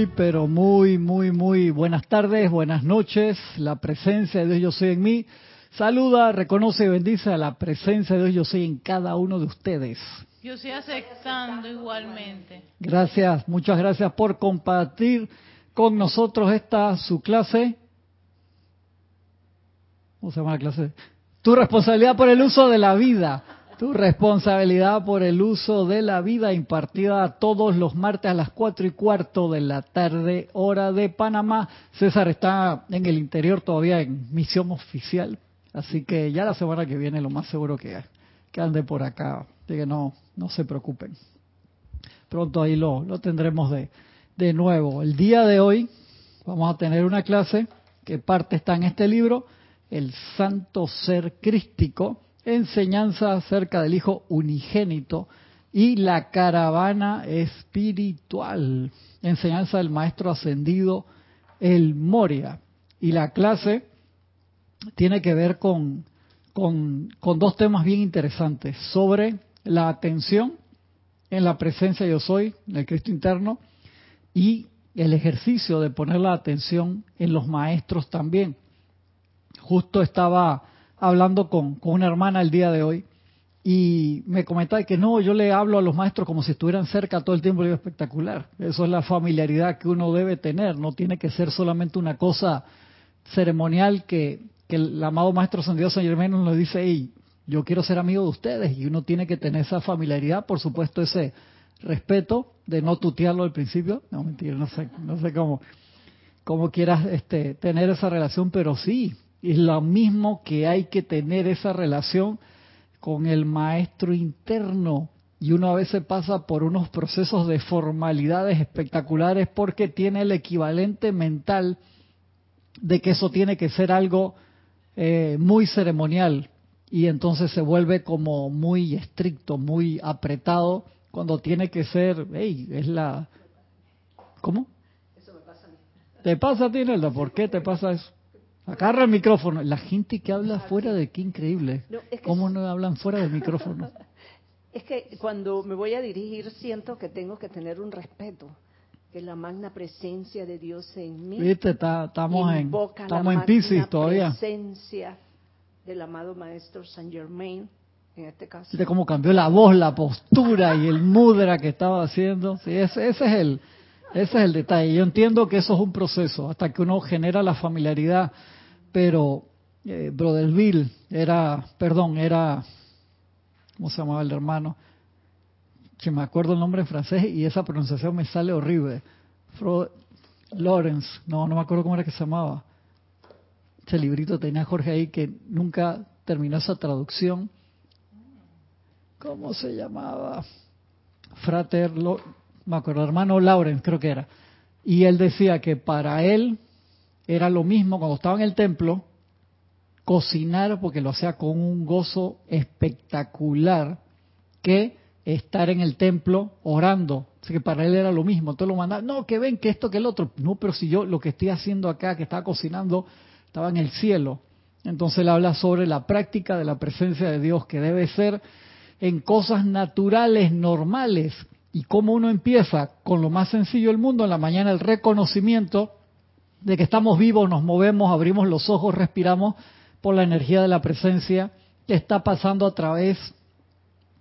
Muy, pero muy, muy, muy buenas tardes, buenas noches. La presencia de Dios yo soy en mí. Saluda, reconoce y bendice a la presencia de Dios yo soy en cada uno de ustedes. Yo estoy aceptando igualmente. Gracias, muchas gracias por compartir con nosotros esta su clase. ¿Cómo se llama la clase? Tu responsabilidad por el uso de la vida. Tu responsabilidad por el uso de la vida impartida todos los martes a las cuatro y cuarto de la tarde, hora de Panamá. César está en el interior todavía en misión oficial, así que ya la semana que viene lo más seguro que, que ande por acá, así que no, no se preocupen. Pronto ahí lo, lo tendremos de, de nuevo. El día de hoy vamos a tener una clase que parte está en este libro, El Santo Ser Crístico enseñanza acerca del Hijo unigénito y la caravana espiritual, enseñanza del Maestro Ascendido, el Moria. Y la clase tiene que ver con, con, con dos temas bien interesantes, sobre la atención en la presencia yo soy, en el Cristo interno, y el ejercicio de poner la atención en los maestros también. Justo estaba hablando con, con una hermana el día de hoy y me comentaba que no, yo le hablo a los maestros como si estuvieran cerca todo el tiempo, digo espectacular. Eso es la familiaridad que uno debe tener, no tiene que ser solamente una cosa ceremonial que, que el amado maestro San Dios San Germán nos dice, hey, yo quiero ser amigo de ustedes y uno tiene que tener esa familiaridad, por supuesto ese respeto de no tutearlo al principio, no mentira, no sé, no sé cómo, cómo quieras este, tener esa relación, pero sí, es lo mismo que hay que tener esa relación con el maestro interno. Y uno a veces pasa por unos procesos de formalidades espectaculares porque tiene el equivalente mental de que eso tiene que ser algo eh, muy ceremonial y entonces se vuelve como muy estricto, muy apretado cuando tiene que ser, hey, es la... ¿Cómo? Eso me pasa a mí. ¿Te pasa a ti, Nelda? ¿Por qué te pasa eso? Agarra el micrófono. La gente que habla fuera de qué increíble. No, ¿Cómo no hablan fuera del micrófono? es que cuando me voy a dirigir siento que tengo que tener un respeto. Que la magna presencia de Dios en mí. Viste, estamos en, estamos en Pisces todavía. La presencia del amado Maestro Saint Germain, en este caso. Viste cómo cambió la voz, la postura y el mudra que estaba haciendo. Sí, ese, ese es el, ese es el detalle. Yo entiendo que eso es un proceso, hasta que uno genera la familiaridad pero eh, era, perdón, era, ¿cómo se llamaba el hermano? Que me acuerdo el nombre en francés y esa pronunciación me sale horrible. Lawrence, no, no me acuerdo cómo era que se llamaba. Ese librito tenía Jorge ahí que nunca terminó esa traducción. ¿Cómo se llamaba? Frater, me acuerdo, hermano Lawrence creo que era. Y él decía que para él era lo mismo cuando estaba en el templo, cocinar porque lo hacía con un gozo espectacular que estar en el templo orando. Así que para él era lo mismo. Entonces lo mandaba, no, que ven, que esto, que el otro. No, pero si yo lo que estoy haciendo acá, que estaba cocinando, estaba en el cielo. Entonces él habla sobre la práctica de la presencia de Dios, que debe ser en cosas naturales, normales. Y cómo uno empieza con lo más sencillo del mundo, en la mañana el reconocimiento de que estamos vivos, nos movemos, abrimos los ojos, respiramos por la energía de la presencia que está pasando a través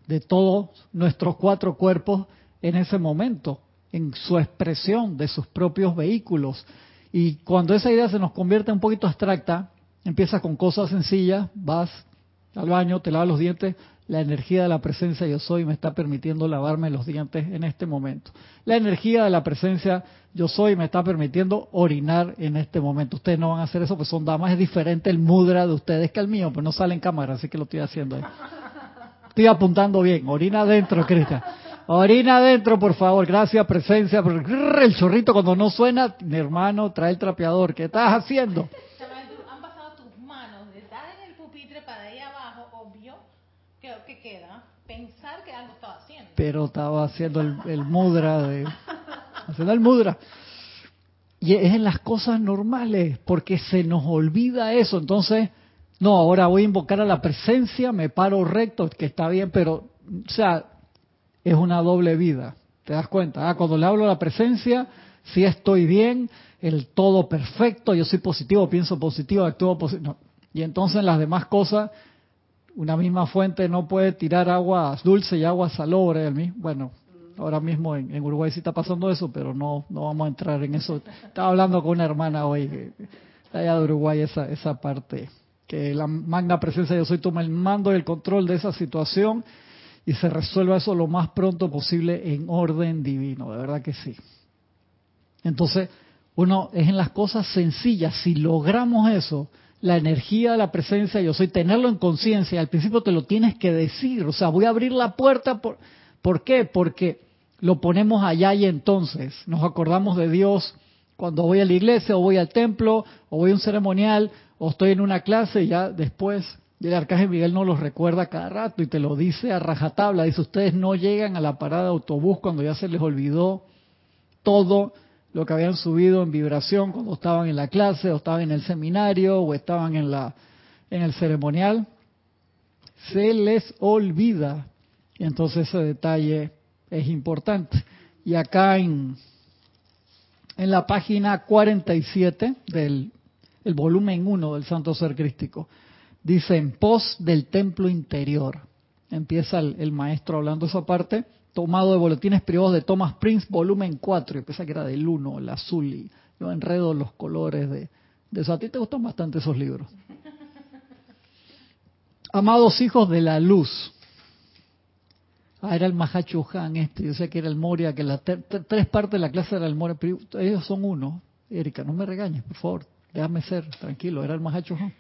de todos nuestros cuatro cuerpos en ese momento, en su expresión de sus propios vehículos. Y cuando esa idea se nos convierte un poquito abstracta, empieza con cosas sencillas, vas al baño, te lavas los dientes, la energía de la presencia yo soy me está permitiendo lavarme los dientes en este momento. La energía de la presencia yo soy me está permitiendo orinar en este momento. Ustedes no van a hacer eso, pues son damas, es diferente el mudra de ustedes que el mío, pues no sale en cámara, así que lo estoy haciendo ahí. Estoy apuntando bien, orina adentro, Cristian. Orina adentro, por favor, gracias, presencia. El chorrito cuando no suena, mi hermano, trae el trapeador, ¿qué estás haciendo? pensar que algo estaba haciendo. Pero estaba haciendo el, mudra, de, haciendo el mudra. Y es en las cosas normales, porque se nos olvida eso. Entonces, no, ahora voy a invocar a la presencia, me paro recto, que está bien, pero, o sea, es una doble vida. ¿Te das cuenta? Ah, cuando le hablo a la presencia, si estoy bien, el todo perfecto, yo soy positivo, pienso positivo, actúo positivo. Y entonces las demás cosas, una misma fuente no puede tirar agua dulce y agua salobre. Bueno, ahora mismo en, Uruguay sí está pasando eso, pero no, no vamos a entrar en eso. Estaba hablando con una hermana hoy, allá de Uruguay, esa, esa parte, que la magna presencia de yo soy toma el mando y el control de esa situación y se resuelva eso lo más pronto posible en orden divino, de verdad que sí. Entonces, uno es en las cosas sencillas, si logramos eso, la energía la presencia yo soy, tenerlo en conciencia, al principio te lo tienes que decir, o sea, voy a abrir la puerta, por, ¿por qué? Porque lo ponemos allá y entonces nos acordamos de Dios cuando voy a la iglesia o voy al templo o voy a un ceremonial o estoy en una clase y ya después el arcángel Miguel no los recuerda cada rato y te lo dice a rajatabla, dice ustedes no llegan a la parada de autobús cuando ya se les olvidó todo lo que habían subido en vibración cuando estaban en la clase o estaban en el seminario o estaban en la en el ceremonial se les olvida. Y entonces ese detalle es importante. Y acá en en la página 47 del el volumen 1 del Santo Ser Crístico dice en pos del templo interior. Empieza el, el maestro hablando esa parte tomado de boletines privados de Thomas Prince, volumen 4, y pensaba que era del 1, el azul, y yo enredo los colores de, de eso. A ti te gustan bastante esos libros. Amados hijos de la luz. Ah, era el Mahacho Han este, yo sé que era el Moria, que la tres partes de la clase era el Moria, pero ellos son uno. Erika, no me regañes, por favor, déjame ser tranquilo, era el Mahacho Han.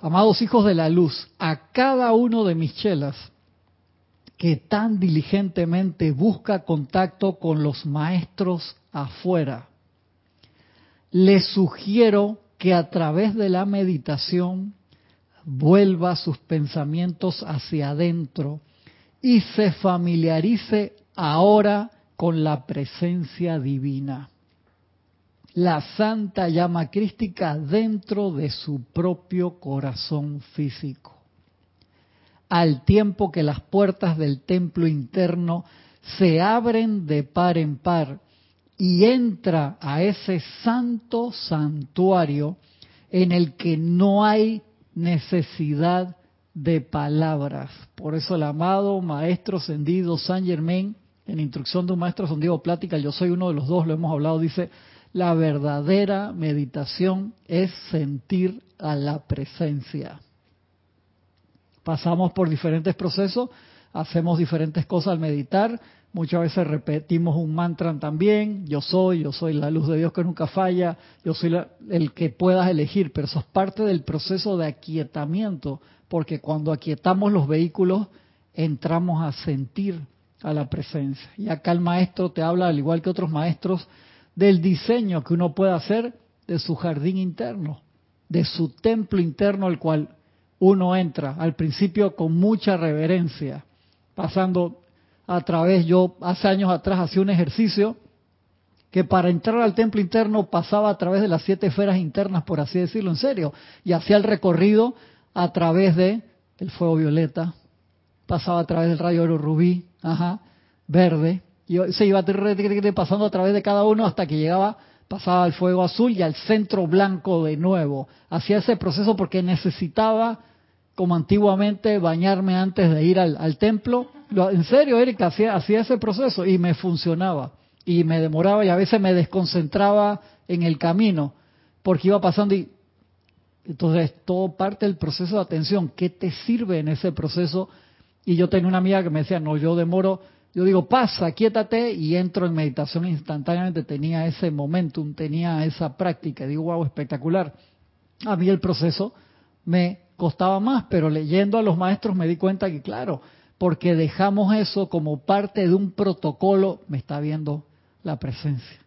Amados hijos de la luz, a cada uno de mis chelas que tan diligentemente busca contacto con los maestros afuera. Les sugiero que a través de la meditación vuelva sus pensamientos hacia adentro y se familiarice ahora con la presencia divina, la santa llama crística dentro de su propio corazón físico al tiempo que las puertas del templo interno se abren de par en par y entra a ese santo santuario en el que no hay necesidad de palabras. Por eso el amado Maestro Sendido San Germain, en Instrucción de un Maestro Sendido Plática, yo soy uno de los dos, lo hemos hablado, dice, la verdadera meditación es sentir a la presencia pasamos por diferentes procesos, hacemos diferentes cosas al meditar, muchas veces repetimos un mantra también, yo soy, yo soy la luz de Dios que nunca falla, yo soy el que puedas elegir, pero eso es parte del proceso de aquietamiento, porque cuando aquietamos los vehículos entramos a sentir a la presencia. Y acá el maestro te habla, al igual que otros maestros, del diseño que uno puede hacer de su jardín interno, de su templo interno, al cual uno entra al principio con mucha reverencia, pasando a través, yo hace años atrás hacía un ejercicio que para entrar al templo interno pasaba a través de las siete esferas internas, por así decirlo, en serio, y hacía el recorrido a través de el fuego violeta, pasaba a través del rayo oro rubí, ajá, verde, y se iba pasando a través de cada uno hasta que llegaba pasaba al fuego azul y al centro blanco de nuevo. Hacía ese proceso porque necesitaba como antiguamente, bañarme antes de ir al, templo. En serio, Erika, hacía, hacía ese proceso y me funcionaba. Y me demoraba y a veces me desconcentraba en el camino porque iba pasando y entonces todo parte del proceso de atención. ¿Qué te sirve en ese proceso? Y yo tenía una amiga que me decía, no, yo demoro, yo digo, pasa, quiétate y entro en meditación instantáneamente. Tenía ese momentum, tenía esa práctica. Digo, wow, espectacular. A mí el proceso me costaba más, pero leyendo a los maestros me di cuenta que, claro, porque dejamos eso como parte de un protocolo, me está viendo la presencia.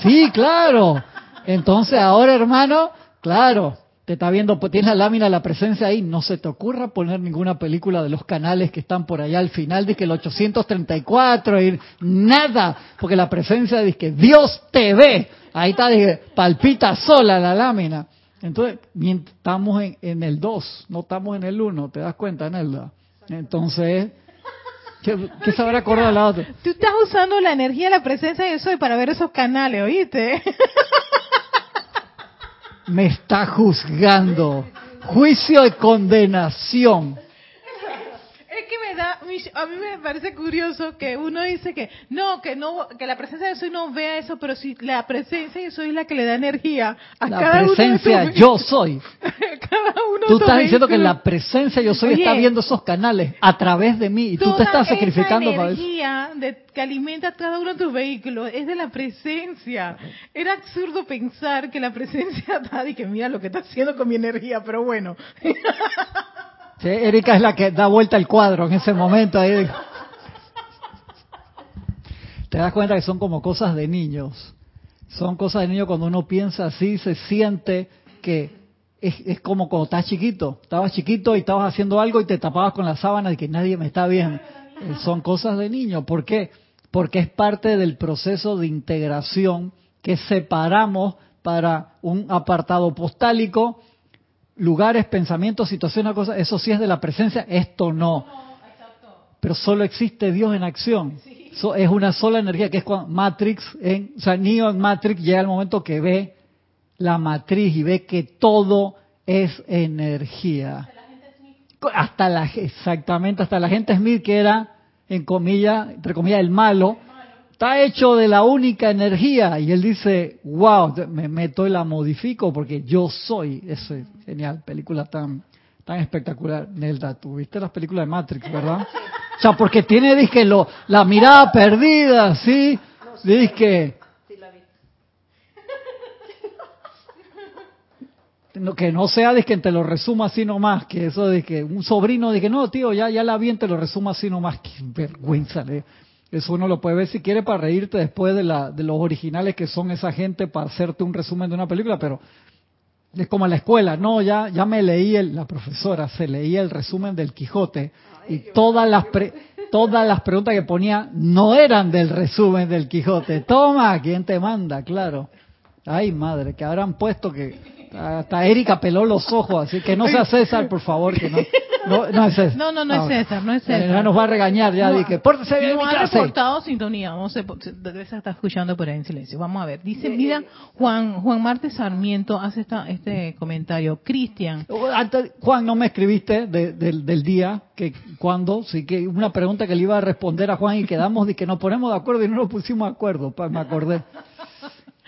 Sí, claro. Entonces ahora, hermano, claro, te está viendo, pues tienes la lámina la presencia ahí, no se te ocurra poner ninguna película de los canales que están por allá al final, de que el 834, y nada, porque la presencia dice que Dios te ve, ahí está, dije, palpita sola la lámina. Entonces, estamos en, el 2, no estamos en el 1, ¿te das cuenta, Nelda? Entonces, ¿Qué, qué se habrá acordado la otra? Tú estás usando la energía de la presencia de soy para ver esos canales, ¿oíste? Me está juzgando. Juicio de condenación. Da, a mí me parece curioso que uno dice que no, que no, que la presencia de soy no vea eso, pero si la presencia de soy es la que le da energía a La cada presencia uno yo soy. cada uno Tú estás diciendo que la presencia yo soy Oye, está viendo esos canales a través de mí y tú te estás sacrificando para eso. energía de, que alimenta cada uno de tus vehículos es de la presencia. Era absurdo pensar que la presencia está y que mira lo que está haciendo con mi energía, pero bueno. Erika es la que da vuelta el cuadro en ese momento. Ahí. Te das cuenta que son como cosas de niños. Son cosas de niños cuando uno piensa así, se siente que es, es como cuando estás chiquito. Estabas chiquito y estabas haciendo algo y te tapabas con la sábana y que nadie me está viendo. Eh, Son cosas de niño. ¿Por qué? Porque es parte del proceso de integración que separamos para un apartado postálico lugares, pensamientos, situaciones, cosas, eso sí es de la presencia, esto no. Pero solo existe Dios en acción. So- es una sola energía, que es cuando Matrix, en, o sea, Neo en Matrix llega el momento que ve la matriz y ve que todo es energía. Hasta la, exactamente, hasta la gente Smith que era, en comillas, entre comillas, el malo, está hecho de la única energía. Y él dice, wow, me meto y la modifico porque yo soy. Eso es genial, película tan tan espectacular. Nelda, tú viste las películas de Matrix, ¿verdad? O sea, porque tiene, dizque, lo, la mirada perdida, ¿sí? No, que no sea de que te lo resuma así nomás, que eso de que un sobrino de no, tío, ya, ya la vi, te lo resuma así nomás, qué vergüenza, ¿eh? Eso uno lo puede ver si quiere para reírte después de, la, de los originales que son esa gente para hacerte un resumen de una película, pero es como en la escuela, no, ya, ya me leí, el, la profesora se leía el resumen del Quijote y todas las, pre- todas las preguntas que ponía no eran del resumen del Quijote. Toma, ¿quién te manda? Claro. Ay, madre, que habrán puesto que hasta Erika peló los ojos, así que no sea César, por favor, que no, no, no es César. No, no, no es César, no es César. Ya nos va a regañar, ya No, dije, pórtese bien en no ha reportado sintonía. Vamos a, debe estar escuchando por ahí en silencio. Vamos a ver. Dice, mira, Juan Juan Marte Sarmiento hace esta, este comentario. Cristian, Antes, Juan, no me escribiste de- del- del día, que cuando, sí que una pregunta que le iba a responder a Juan y quedamos de que nos ponemos de acuerdo y no nos pusimos de acuerdo, pues me acordé.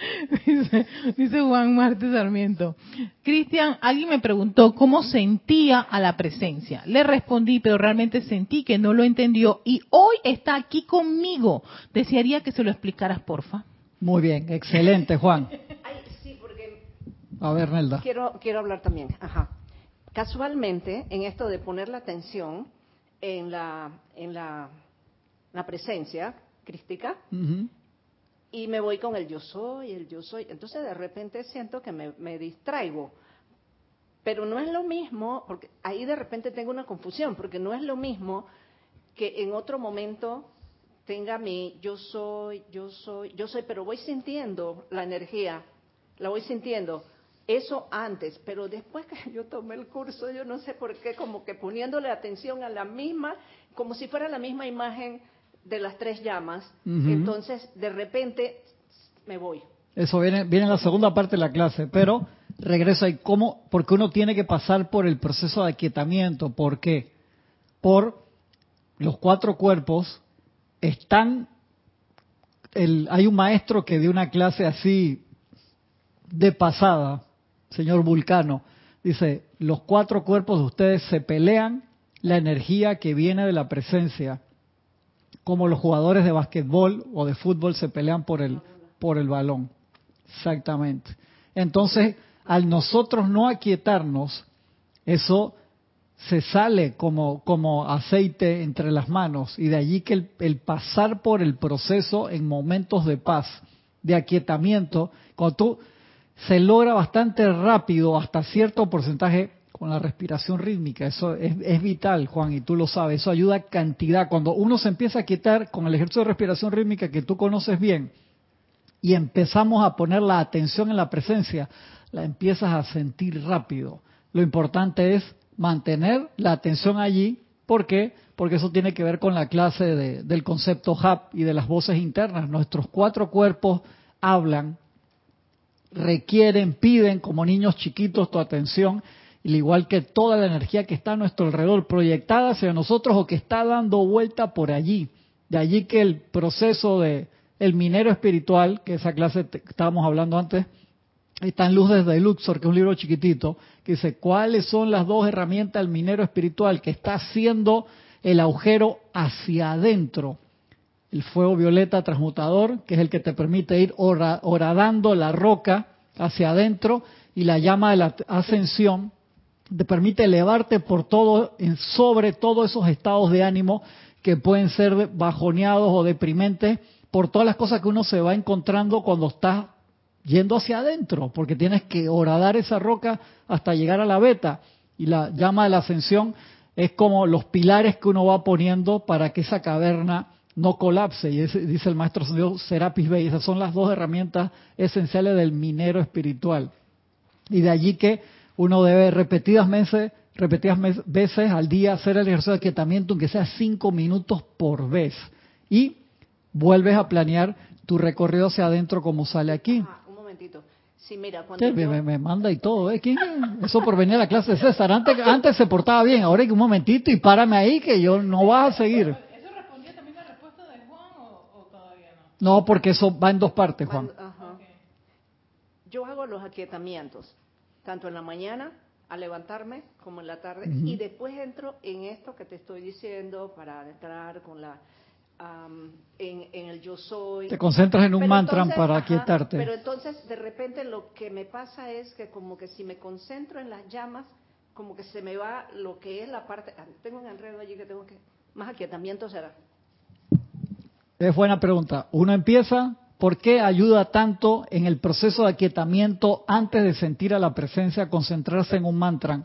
dice, dice Juan Marte Sarmiento. Cristian, alguien me preguntó cómo sentía a la presencia. Le respondí, pero realmente sentí que no lo entendió y hoy está aquí conmigo. Desearía que se lo explicaras, porfa. Muy bien, excelente, Juan. Ay, sí, porque A ver, Nelda. quiero, quiero hablar también. Ajá. Casualmente, en esto de poner la atención en la, en la, la presencia crística, Ujú. Y me voy con el yo soy, el yo soy. Entonces de repente siento que me, me distraigo. Pero no es lo mismo, porque ahí de repente tengo una confusión, porque no es lo mismo que en otro momento tenga mi yo soy, yo soy, yo soy, pero voy sintiendo la energía, la voy sintiendo. Eso antes, pero después que yo tomé el curso, yo no sé por qué, como que poniéndole atención a la misma, como si fuera la misma imagen de las tres llamas, entonces de repente me voy. Eso viene, viene en la segunda parte de la clase, pero regreso ahí. ¿Cómo? Porque uno tiene que pasar por el proceso de aquietamiento. ¿Por qué? Por los cuatro cuerpos están. El, hay un maestro que dio una clase así de pasada, señor Vulcano. Dice: Los cuatro cuerpos de ustedes se pelean la energía que viene de la presencia como los jugadores de basquetbol o de fútbol se pelean por el por el balón. Exactamente. Entonces, al nosotros no aquietarnos, eso se sale como, como aceite entre las manos y de allí que el, pasar por el proceso en momentos de paz, de aquietamiento, cuando tú se logra bastante rápido hasta cierto porcentaje con la respiración rítmica. Eso es, vital, Juan, y tú lo sabes. Eso ayuda cantidad. Cuando uno se empieza a quietar con el ejercicio de respiración rítmica que tú conoces bien y empezamos a poner la atención en la presencia, la empiezas a sentir rápido. Lo importante es mantener la atención allí ¿Por qué? Porque eso tiene que ver con la clase de- del concepto HAP y de las voces internas. Nuestros cuatro cuerpos hablan, requieren, piden como niños chiquitos tu atención, al igual que toda la energía que está a nuestro alrededor, proyectada hacia nosotros o que está dando vuelta por allí. De allí que el proceso de el minero espiritual, que esa clase te- estábamos hablando antes, está en Luz desde Luxor, que es un libro chiquitito, que dice cuáles son las dos herramientas del minero espiritual que está haciendo el agujero hacia adentro. El fuego violeta transmutador, que es el que te permite ir hora- horadando la roca hacia adentro, y la llama de la ascensión, te permite elevarte por todo, sobre todos esos estados de ánimo que pueden ser bajoneados o deprimentes por todas las cosas que uno se va encontrando cuando está yendo hacia adentro, porque tienes que horadar esa roca hasta llegar a la beta. Y la llama de la ascensión es como los pilares que uno va poniendo para que esa caverna no colapse. Y ese- dice el maestro Serapis Bey, esas son las dos herramientas esenciales del minero espiritual. Y de allí que uno debe repetidas veces, repetidas mes- veces al día hacer el ejercicio de aquietamiento, aunque sea cinco minutos por vez. Y vuelves a planear tu recorrido hacia adentro como sale aquí. Ah, un momentito. Sí, mira, cuando me, yo- me- me manda y todo, ¿eh? ¿Quién es? Eso por venir a la clase de César. Antes, antes se portaba bien, ahora hay que un momentito y párame ahí que yo no vas a seguir. ¿Eso respondía también la respuesta de Juan o, todavía no? No, porque eso va en dos partes, Juan. cuando- ajá. Yo hago los aquietamientos, tanto en la mañana al levantarme como en la tarde, y después entro en esto que te estoy diciendo para entrar con la am, en, en el yo soy. Te concentras en un Pero mantra entonces, para ajá, aquietarte. Pero entonces de repente lo que me pasa es que como que si me concentro en las llamas, como que se me va lo que es la parte, ah, tengo un enredo allí que tengo que, más aquietamiento será. Es buena pregunta. Uno empieza, ¿por qué ayuda tanto en el proceso de aquietamiento antes de sentir a la presencia, concentrarse en un mantra?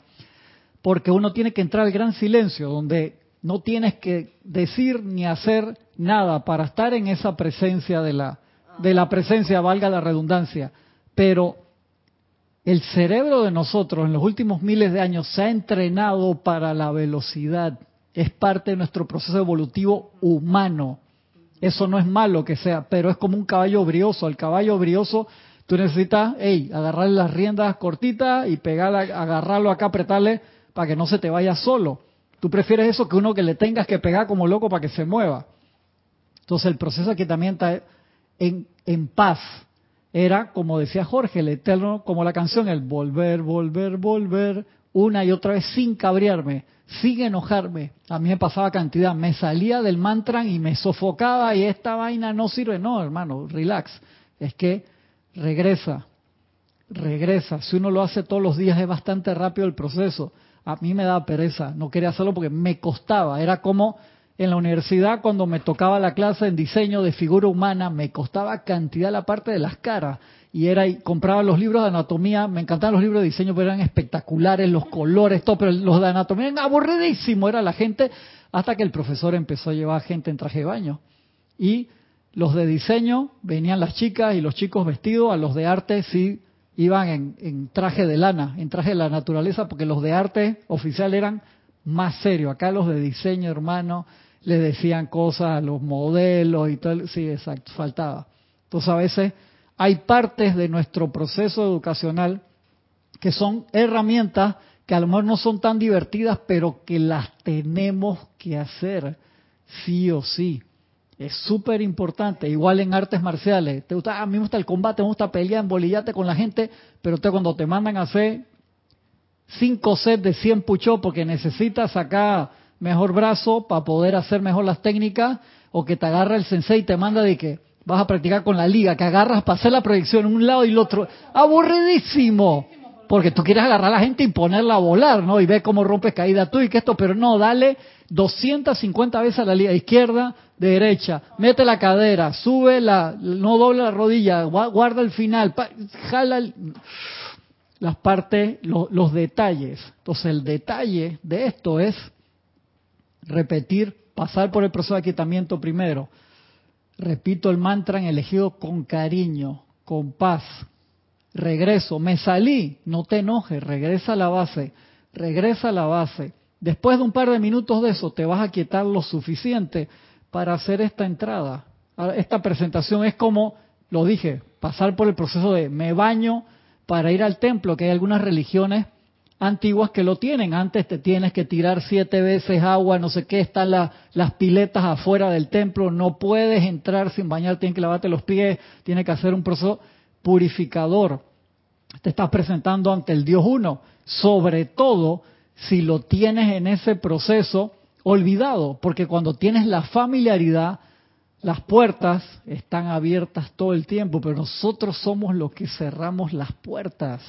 Porque uno tiene que entrar al gran silencio, donde no tienes que decir ni hacer nada para estar en esa presencia de la, de la presencia, valga la redundancia. Pero el cerebro de nosotros en los últimos miles de años se ha entrenado para la velocidad. Es parte de nuestro proceso evolutivo humano. Eso no es malo que sea, pero es como un caballo brioso. El caballo brioso, tú necesitas, hey, agarrarle las riendas cortitas y pegarla, agarrarlo acá, apretarle para que no se te vaya solo. Tú prefieres eso que uno que le tengas que pegar como loco para que se mueva. Entonces el proceso de aquietamiento en, en paz era, como decía Jorge, el eterno, como la canción, el volver, volver, volver, una y otra vez sin cabrearme, sin enojarme. A mí me pasaba cantidad, me salía del mantra y me sofocaba y esta vaina no sirve. No, hermano, relax. Es que regresa, regresa. Si uno lo hace todos los días es bastante rápido el proceso. A mí me daba pereza, no quería hacerlo porque me costaba. Era como en la universidad cuando me tocaba la clase en diseño de figura humana, me costaba cantidad la parte de las caras. Y era y compraba los libros de anatomía, me encantaban los libros de diseño, pero eran espectaculares, los colores, todo, pero los de anatomía eran aburridísimos, era la gente, hasta que el profesor empezó a llevar gente en traje de baño. Y los de diseño venían las chicas y los chicos vestidos, a los de arte sí iban en, en traje de lana, en traje de la naturaleza, porque los de arte oficial eran más serios. Acá los de diseño, hermano, le decían cosas a los modelos y todo. Sí, exacto, faltaba. Entonces a veces hay partes de nuestro proceso educacional que son herramientas que a lo mejor no son tan divertidas, pero que las tenemos que hacer sí o sí. Es súper importante, igual en artes marciales. Te gusta, a mí me gusta el combate, me gusta pelear, embolillarte con la gente, pero cuando te mandan a hacer cinco sets de 100 push porque necesitas sacar mejor brazo para poder hacer mejor las técnicas, o que te agarra el sensei y te manda de que vas a practicar con la liga, que agarras para hacer la proyección un lado y el otro. Aburridísimo. Porque tú quieres agarrar a la gente y ponerla a volar, ¿no? Y ver cómo rompes caída tú y que esto, pero no, dale 250 veces a la liga, izquierda, derecha, mete la cadera, sube la, no dobla la rodilla, guarda el final, jala el, las partes, lo, los detalles. Entonces el detalle de esto es repetir, pasar por el proceso de aquietamiento primero. Repito el mantra en elegido con cariño, con paz. Regreso, me salí, no te enojes, regresa a la base, regresa a la base. Después de un par de minutos de eso, te vas a quietar lo suficiente para hacer esta entrada. Esta presentación es como, lo dije, pasar por el proceso de me baño para ir al templo, que hay algunas religiones antiguas que lo tienen. Antes te tienes que tirar siete veces agua, no sé qué, están las piletas afuera del templo, no puedes entrar sin bañar, tienes que lavarte los pies, tienes que hacer un proceso purificador. Te estás presentando ante el Dios uno, sobre todo si lo tienes en ese proceso olvidado, porque cuando tienes la familiaridad, las puertas están abiertas todo el tiempo, pero nosotros somos los que cerramos las puertas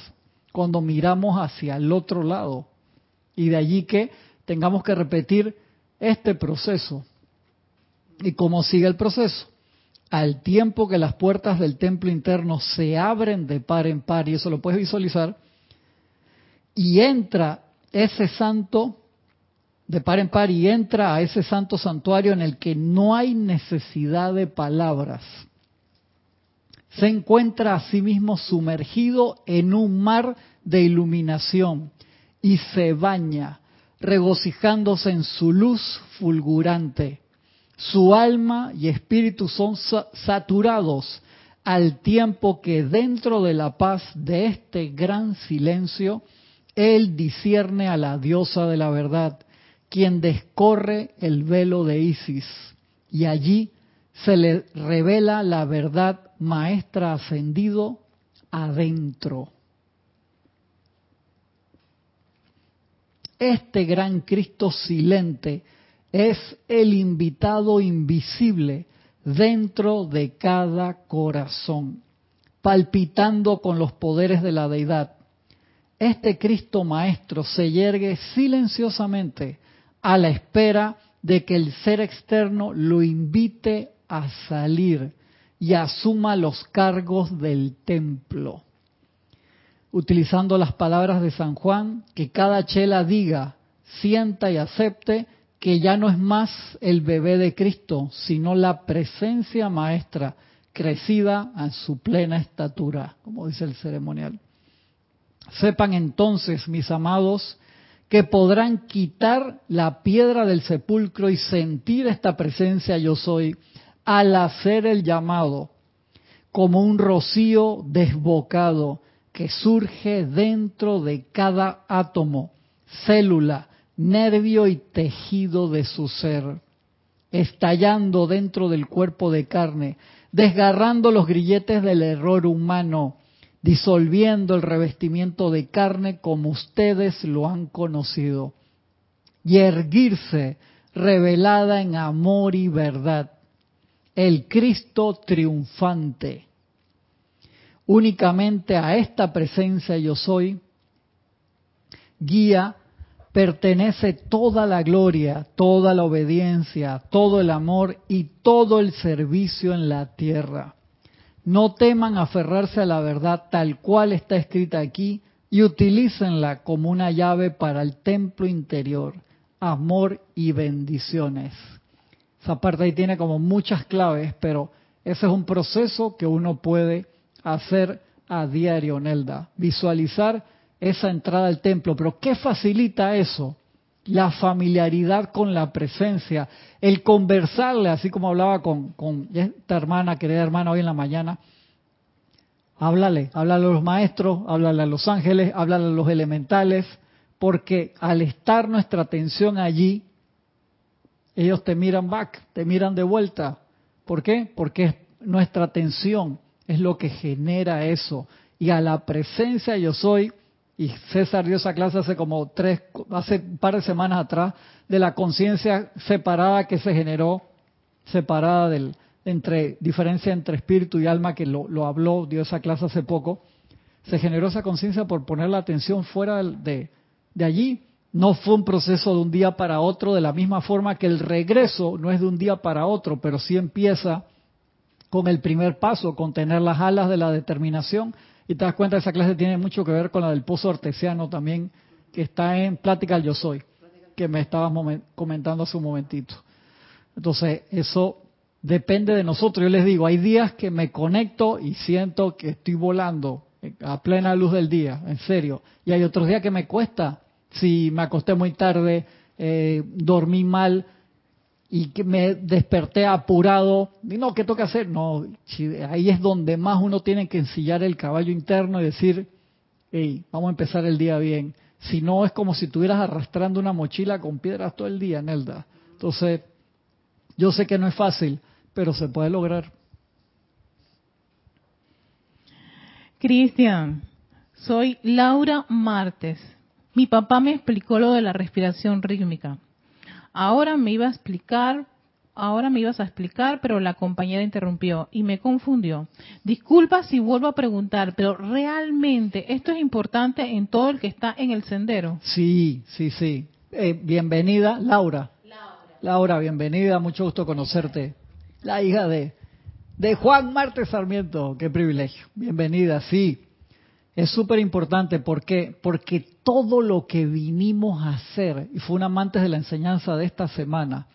cuando miramos hacia el otro lado. Y de allí que tengamos que repetir este proceso. ¿Y cómo sigue el proceso? Al tiempo que las puertas del templo interno se abren de par en par, y eso lo puedes visualizar, y entra ese santo de par en par y entra a ese santo santuario en el que no hay necesidad de palabras. Se encuentra a sí mismo sumergido en un mar de iluminación y se baña, regocijándose en su luz fulgurante. Su alma y espíritu son saturados al tiempo que dentro de la paz de este gran silencio, él discierne a la diosa de la verdad quien descorre el velo de Isis y allí se le revela la verdad maestra ascendido adentro. Este gran Cristo silente es el invitado invisible dentro de cada corazón, palpitando con los poderes de la deidad. Este Cristo Maestro se yergue silenciosamente a la espera de que el ser externo lo invite a salir y asuma los cargos del templo. Utilizando las palabras de San Juan, que cada chela diga, sienta y acepte que ya no es más el bebé de Cristo, sino la presencia maestra crecida a su plena estatura, como dice el ceremonial. Sepan entonces, mis amados, que podrán quitar la piedra del sepulcro y sentir esta presencia yo soy al hacer el llamado como un rocío desbocado que surge dentro de cada átomo, célula, nervio y tejido de su ser, estallando dentro del cuerpo de carne, desgarrando los grilletes del error humano, disolviendo el revestimiento de carne como ustedes lo han conocido, y erguirse revelada en amor y verdad, el Cristo triunfante. Únicamente a esta presencia yo soy, guía, pertenece toda la gloria, toda la obediencia, todo el amor y todo el servicio en la tierra. No teman aferrarse a la verdad tal cual está escrita aquí y utilícenla como una llave para el templo interior, amor y bendiciones. Esa parte ahí tiene como muchas claves, pero ese es un proceso que uno puede hacer a diario, Nelda. Visualizar esa entrada al templo. Pero ¿qué facilita eso? la familiaridad con la presencia, el conversarle, así como hablaba con, esta hermana, querida hermana, hoy en la mañana. Háblale, háblale a los maestros, háblale a los ángeles, háblale a los elementales, porque al estar nuestra atención allí, ellos te miran back, te miran de vuelta. ¿Por qué? Porque nuestra atención es lo que genera eso. Y a la presencia yo soy, y César dio esa clase hace como tres, hace un par de semanas atrás, de la conciencia separada que se generó, separada del, entre, diferencia entre espíritu y alma, que lo, habló, dio esa clase hace poco, se generó esa conciencia por poner la atención fuera de, de allí. No fue un proceso de un día para otro, de la misma forma que el regreso no es de un día para otro, pero sí empieza con el primer paso, con tener las alas de la determinación y te das cuenta, esa clase tiene mucho que ver con la del pozo artesiano también, que está en Plática al Yo Soy, que me estabas comentando hace un momentito. Entonces, eso depende de nosotros. Yo les digo, hay días que me conecto y siento que estoy volando a plena luz del día, en serio. Y hay otros días que me cuesta. Si me acosté muy tarde, eh, dormí mal y que me desperté apurado. Y no, ¿qué toca hacer? No, ahí es donde más uno tiene que ensillar el caballo interno y decir, hey, vamos a empezar el día bien. Si no, es como si estuvieras arrastrando una mochila con piedras todo el día, Nelda. Entonces, yo sé que no es fácil, pero se puede lograr. Cristian, soy Laura Martes. Mi papá me explicó lo de la respiración rítmica. Ahora me iba a explicar, ahora me ibas a explicar, pero la compañera interrumpió y me confundió. Disculpa si vuelvo a preguntar, pero realmente esto es importante en todo el que está en el sendero. Sí, sí, sí. Eh, bienvenida, Laura. Laura, bienvenida, mucho gusto conocerte. La hija de, de Juan Marte Sarmiento, qué privilegio. Bienvenida, sí. Es súper importante, ¿por qué? Porque todo lo que vinimos a hacer, y fue un amante de la enseñanza de esta semana,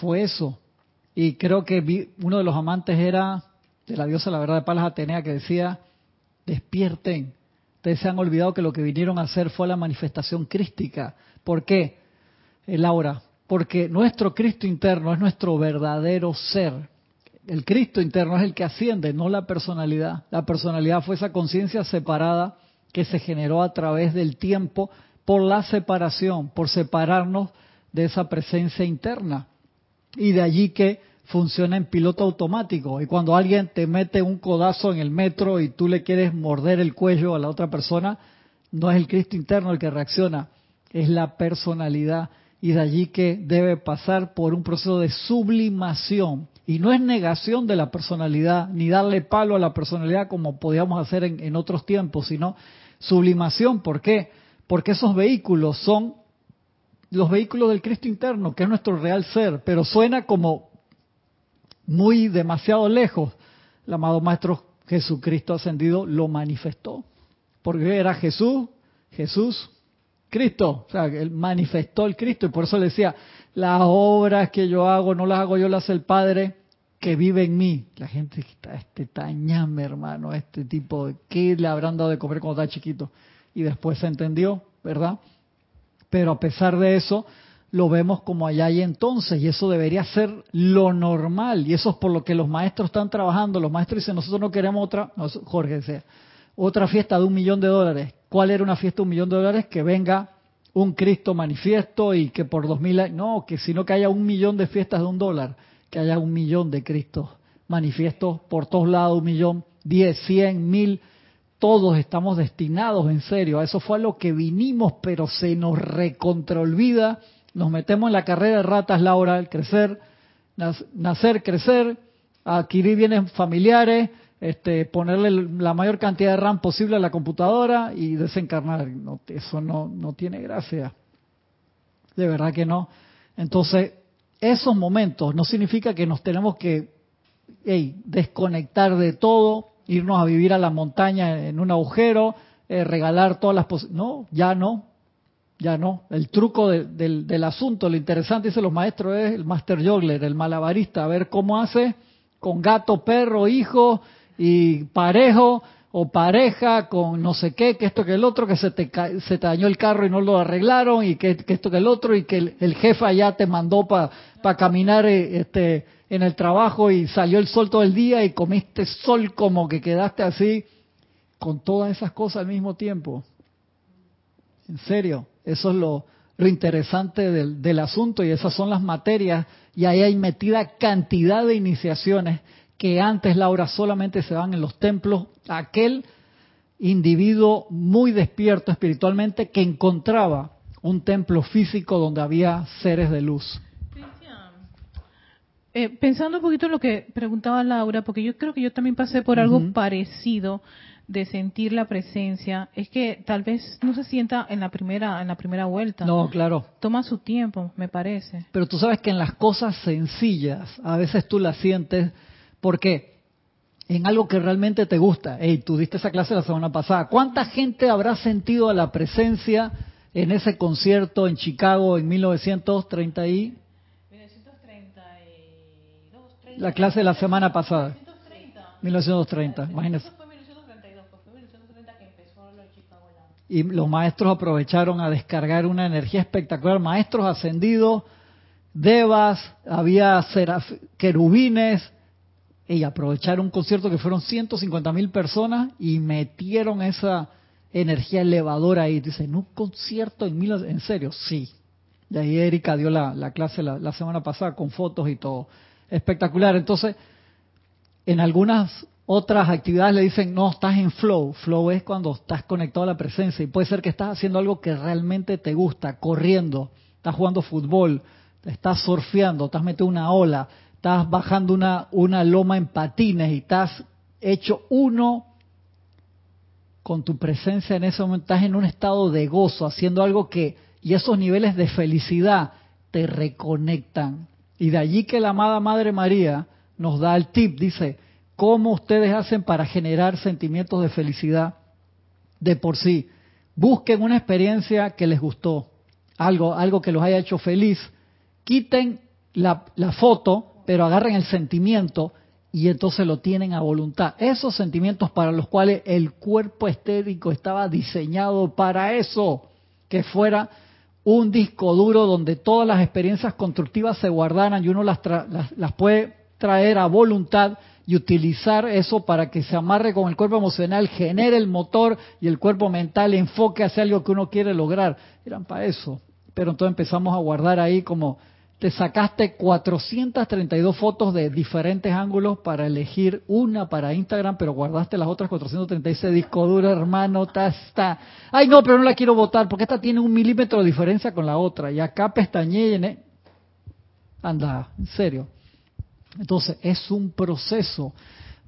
fue eso. Y creo que vi, uno de los amantes era de la diosa, la verdad, de Palas Atenea, que decía, despierten. Ustedes se han olvidado que lo que vinieron a hacer fue la manifestación crística. ¿Por qué? Laura, porque nuestro Cristo interno es nuestro verdadero ser. El Cristo interno es el que asciende, no la personalidad. La personalidad fue esa conciencia separada que se generó a través del tiempo por la separación, por separarnos de esa presencia interna. Y de allí que funciona en piloto automático. Y cuando alguien te mete un codazo en el metro y tú le quieres morder el cuello a la otra persona, no es el Cristo interno el que reacciona, es la personalidad y de allí que debe pasar por un proceso de sublimación. Y no es negación de la personalidad, ni darle palo a la personalidad como podíamos hacer en, otros tiempos, sino sublimación. ¿Por qué? Porque esos vehículos son los vehículos del Cristo interno, que es nuestro real ser, pero suena como muy demasiado lejos. El amado Maestro Jesucristo ascendido lo manifestó, porque era Jesús, Jesús Cristo, o sea, él manifestó el Cristo y por eso le decía, las obras que yo hago no las hago yo, las hace el Padre que vive en mí. La gente está, este tañame, hermano, este tipo, ¿qué le habrán dado de comer cuando está chiquito? Y después se entendió, ¿verdad? Pero a pesar de eso, lo vemos como allá y entonces, y eso debería ser lo normal, y eso es por lo que los maestros están trabajando. Los maestros dicen, nosotros no queremos otra, Jorge decía, otra fiesta de un millón de dólares. ¿Cuál era una fiesta de un millón de dólares? Que venga un Cristo manifiesto y que por dos mil no, que sino que haya un millón de fiestas de un dólar, que haya un millón de Cristos manifiestos por todos lados, un millón, diez, cien, mil, todos estamos destinados en serio, a eso fue a lo que vinimos, pero se nos recontraolvida, nos metemos en la carrera de ratas, Laura, el crecer, nacer, crecer, adquirir bienes familiares, este, ponerle la mayor cantidad de RAM posible a la computadora y desencarnar. Eso no, no tiene gracia. De verdad que no. Entonces, esos momentos no significa que nos tenemos que desconectar de todo, irnos a vivir a la montaña en un agujero, eh, regalar todas las No, ya no. Ya no. El truco del, del asunto, lo interesante, dicen los maestros, es el master juggler, el malabarista, a ver cómo hace con gato, perro, hijo, y parejo o pareja con no sé qué, que esto que el otro, que se te, se te dañó el carro y no lo arreglaron, y que, esto que el otro, y que el, jefe allá te mandó para caminar eh, este, en el trabajo y salió el sol todo el día y comiste sol como que quedaste así, con todas esas cosas al mismo tiempo. En serio, eso es lo, lo interesante del, del asunto y esas son las materias y ahí hay metida cantidad de iniciaciones que antes, Laura, solamente se van en los templos, aquel individuo muy despierto espiritualmente que encontraba un templo físico donde había seres de luz. Eh, pensando un poquito en lo que preguntaba Laura, porque yo creo que yo también pasé por algo parecido de sentir la presencia, es que tal vez no se sienta en la primera en la primera vuelta. No, claro. Toma su tiempo, me parece. Pero tú sabes que en las cosas sencillas, a veces tú las sientes ¿Por qué? En algo que realmente te gusta. Hey, tú diste esa clase la semana pasada. ¿Cuánta gente habrá sentido la presencia en ese concierto en Chicago en 1930 y... 1932, la clase de la semana pasada. 1930, 1930 imagínese. Eso fue 1932, fue 1930 que empezó lo de Chicago. y los maestros aprovecharon a descargar una energía espectacular. Maestros ascendidos, devas, había querubines, y aprovecharon un concierto que fueron 150 mil personas y metieron esa energía elevadora ahí. Dice, ¿en un concierto en mil? ¿En serio? Sí. Y ahí Erika dio la, clase la, semana pasada con fotos y todo. Espectacular. Entonces, en algunas otras actividades le dicen, no, estás en flow. Flow es cuando estás conectado a la presencia y puede ser que estás haciendo algo que realmente te gusta, corriendo, estás jugando fútbol, estás surfeando, estás metiendo una ola, estás bajando una, una loma en patines y estás hecho uno con tu presencia en ese momento, estás en un estado de gozo, haciendo algo que, y esos niveles de felicidad te reconectan. Y de allí que la amada Madre María nos da el tip, dice, cómo ustedes hacen para generar sentimientos de felicidad de por sí. Busquen una experiencia que les gustó, algo, algo que los haya hecho feliz. Quiten la, la foto, pero agarren el sentimiento y entonces lo tienen a voluntad. Esos sentimientos para los cuales el cuerpo estérico estaba diseñado para eso, que fuera un disco duro donde todas las experiencias constructivas se guardaran y uno las, las, las puede traer a voluntad y utilizar eso para que se amarre con el cuerpo emocional, genere el motor y el cuerpo mental enfoque hacia algo que uno quiere lograr. Eran para eso. Pero entonces empezamos a guardar ahí como te sacaste 432 fotos de diferentes ángulos para elegir una para Instagram, pero guardaste las otras 436 disco duro, hermano, está. Ay, no, pero no la quiero votar porque esta tiene un milímetro de diferencia con la otra. Y acá pestañé y Anda, en serio. Entonces, es un proceso.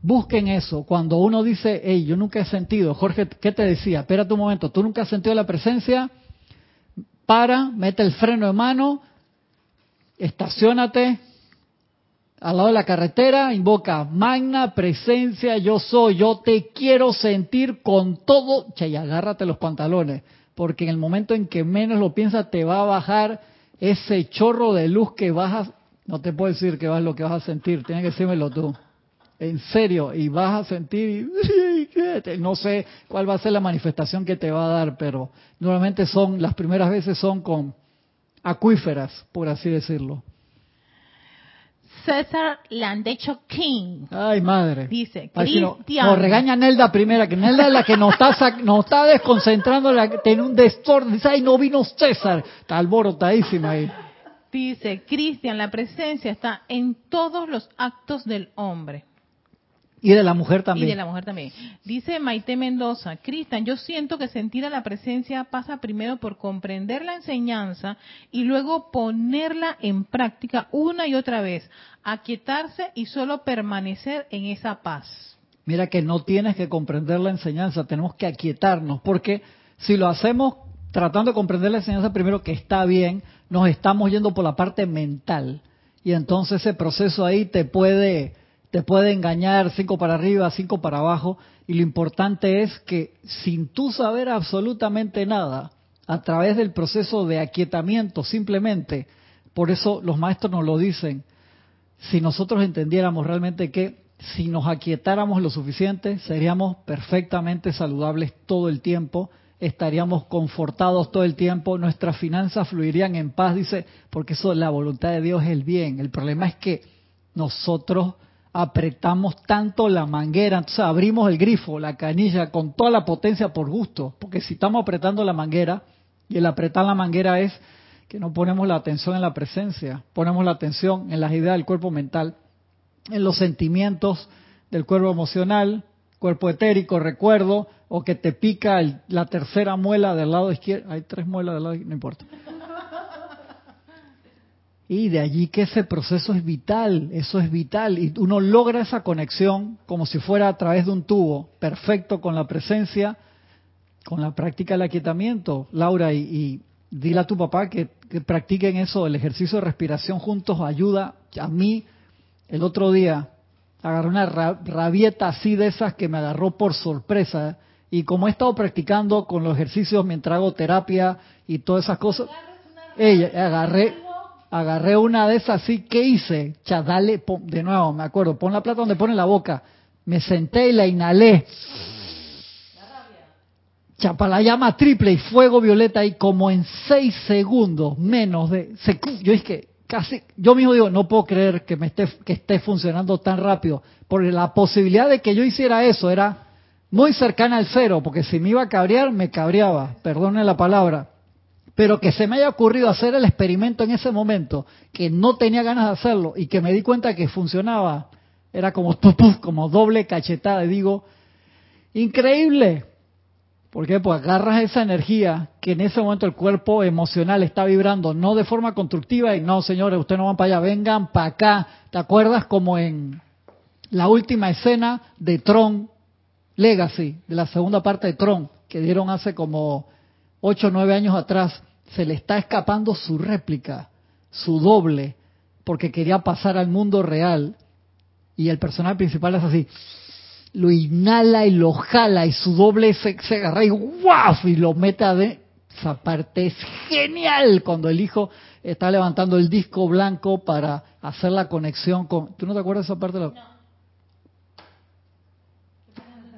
Busquen eso. Cuando uno dice, hey, yo nunca he sentido, Jorge, ¿qué te decía? Espérate un momento, ¿tú nunca has sentido la presencia? Para, mete el freno de mano, estacionate al lado de la carretera, invoca, magna presencia, yo soy, yo te quiero sentir con todo, che, y agárrate los pantalones, porque en el momento en que menos lo piensas te va a bajar ese chorro de luz que vas a, no te puedo decir que vas lo que vas a sentir, tienes que decírmelo tú. En serio, y vas a sentir, no sé cuál va a ser la manifestación que te va a dar, pero normalmente son, las primeras veces son con acuíferas, por así decirlo. César Landecho King. Ay, madre. Dice, Cristian. No, regaña Nelda primera, que Nelda es la que nos está, nos está desconcentrando, la, tiene un desorden. Dice, ay, no vino César. Está alborotadísima ahí. Dice, Cristian, la presencia está en todos los actos del hombre. Y de la mujer también. Y de la mujer también. Dice Maite Mendoza, Cristian, yo siento que sentir a la presencia pasa primero por comprender la enseñanza y luego ponerla en práctica una y otra vez, aquietarse y solo permanecer en esa paz. Mira que no tienes que comprender la enseñanza, tenemos que aquietarnos, porque si lo hacemos tratando de comprender la enseñanza primero que está bien, nos estamos yendo por la parte mental. Y entonces ese proceso ahí te puede te puede engañar cinco para arriba, cinco para abajo, y lo importante es que sin tú saber absolutamente nada, a través del proceso de aquietamiento simplemente, por eso los maestros nos lo dicen, si nosotros entendiéramos realmente que si nos aquietáramos lo suficiente, seríamos perfectamente saludables todo el tiempo, estaríamos confortados todo el tiempo, nuestras finanzas fluirían en paz, dice, porque eso la voluntad de Dios es el bien. El problema es que nosotros apretamos tanto la manguera, entonces abrimos el grifo, la canilla con toda la potencia por gusto, porque si estamos apretando la manguera, y el apretar la manguera es que no ponemos la atención en la presencia, ponemos la atención en las ideas del cuerpo mental, en los sentimientos del cuerpo emocional, cuerpo etérico, recuerdo, o que te pica la tercera muela del lado izquierdo, hay tres muelas del lado, no importa y de allí que ese proceso es vital, eso es vital. Y uno logra esa conexión como si fuera a través de un tubo, perfecto con la presencia, con la práctica del aquietamiento. Laura, y, dile a tu papá que, practiquen eso, el ejercicio de respiración juntos ayuda. A mí, el otro día, agarré una rabieta así de esas que me agarró por sorpresa. Y como he estado practicando con los ejercicios mientras hago terapia y todas esas cosas, ella, agarré agarré una de esas así, ¿qué hice? Ya, dale, de nuevo, me acuerdo, pon la plata donde pone la boca. Me senté y la inhalé. chapa la llama triple y fuego violeta y como en seis segundos menos de yo es que casi yo mismo digo no puedo creer que me esté que esté funcionando tan rápido porque la posibilidad de que yo hiciera eso era muy cercana al cero porque si me iba a cabrear me cabreaba perdone la palabra pero que se me haya ocurrido hacer el experimento en ese momento que no tenía ganas de hacerlo y que me di cuenta que funcionaba era como como doble cachetada y digo increíble ¿Por qué? Pues agarras esa energía que en ese momento el cuerpo emocional está vibrando, no de forma constructiva y no, señores, ustedes no van para allá, vengan para acá. ¿Te acuerdas como en la última escena de Tron Legacy, de la segunda parte de Tron, que dieron hace como 8 o 9 años atrás? Se le está escapando su réplica, su doble, porque quería pasar al mundo real y el personaje principal es así lo inhala y lo jala y su doble se, agarra y ¡guau! y lo mete de esa parte es genial cuando el hijo está levantando el disco blanco para hacer la conexión con ¿tú no te acuerdas de esa parte? No.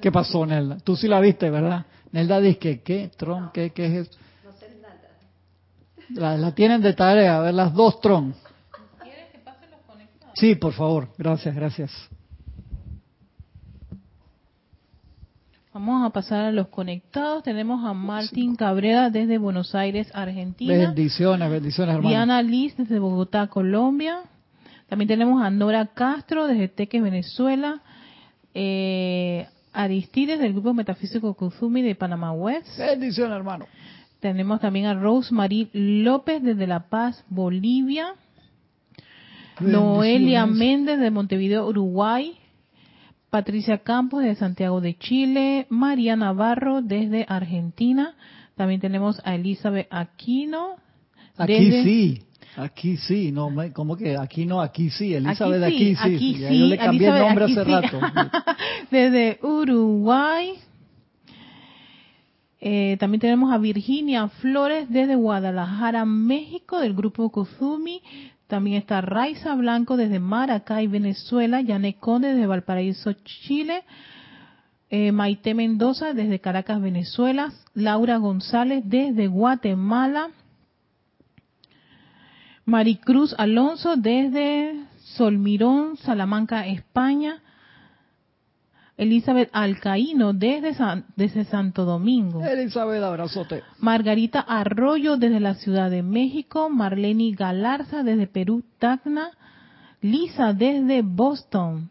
¿qué pasó Nelda? tú sí la viste ¿verdad? Nelda dice que ¿qué? Tron? ¿qué, qué es eso? no sé nada la, tienen de tarea a ver las dos Tron ¿quieres que pasen los conectados? sí por favor gracias gracias Vamos a pasar a los conectados. Tenemos a Martín Cabrera desde Buenos Aires, Argentina. Bendiciones, bendiciones, hermano. Diana Liz desde Bogotá, Colombia. También tenemos a Nora Castro desde Teques, Venezuela. Eh, Aristides del Grupo Metafísico Kuzumi de Panamá West. Bendiciones, hermano. Tenemos también a Rosemary López desde La Paz, Bolivia. Noelia Méndez de Montevideo, Uruguay. Patricia Campos de Santiago de Chile, María Navarro desde Argentina, también tenemos a Elizabeth Aquino. Aquí sí, aquí sí, no, ¿cómo que aquí no, aquí sí, Elizabeth aquí sí, aquí sí, yo le cambié el nombre hace rato. desde Uruguay. Eh, también tenemos a Virginia Flores desde Guadalajara, México, del grupo Kuzumi. También está Raiza Blanco desde Maracay, Venezuela, Yané Conde desde Valparaíso, Chile, eh, Maite Mendoza desde Caracas, Venezuela, Laura González desde Guatemala, Maricruz Alonso desde Solmirón, Salamanca, España, Elizabeth Alcaíno desde, desde Santo Domingo. Elizabeth, abrazote. Margarita Arroyo desde la Ciudad de México. Marlene Galarza desde Perú, Tacna. Lisa desde Boston.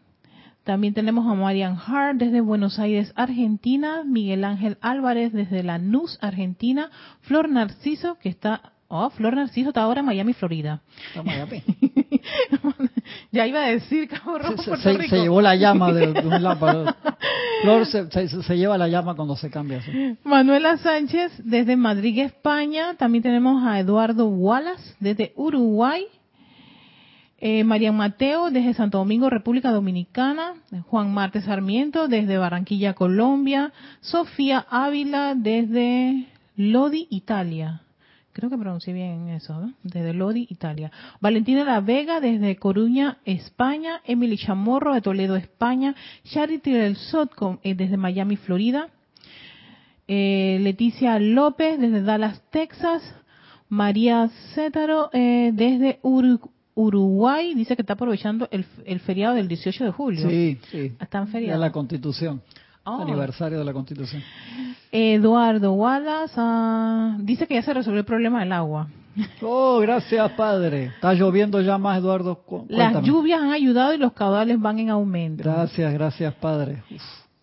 También tenemos a Marian Hart desde Buenos Aires, Argentina. Miguel Ángel Álvarez desde Lanús, Argentina. Flor Narciso, que está Oh, Flor Narciso está ahora en Miami, Florida. Miami. ya iba a decir Cabo Rojo, se, se, llevó la llama de, un. Flor se, lleva la llama cuando se cambia. Manuela Sánchez desde Madrid, España. También tenemos a Eduardo Wallace desde Uruguay. Eh, María Mateo desde Santo Domingo, República Dominicana. Juan Martes Sarmiento desde Barranquilla, Colombia. Sofía Ávila desde Lodi, Italia. Creo que pronuncié bien eso, desde Lodi, Italia. Valentina La Vega desde Coruña, España. Emily Chamorro de Toledo, España. Charity del Sotcom eh, desde Miami, Florida. Eh, Leticia López desde Dallas, Texas. María Cétaro eh, desde Uruguay. Dice que está aprovechando el, feriado del 18 de julio. Sí, sí. Están feriados. De la Constitución. Oh. Aniversario de la Constitución. Eduardo Wallace ah, dice que ya se resolvió el problema del agua. Oh, gracias, padre. Está lloviendo ya más, Eduardo. Las lluvias han ayudado y los caudales van en aumento. Gracias, gracias, padre.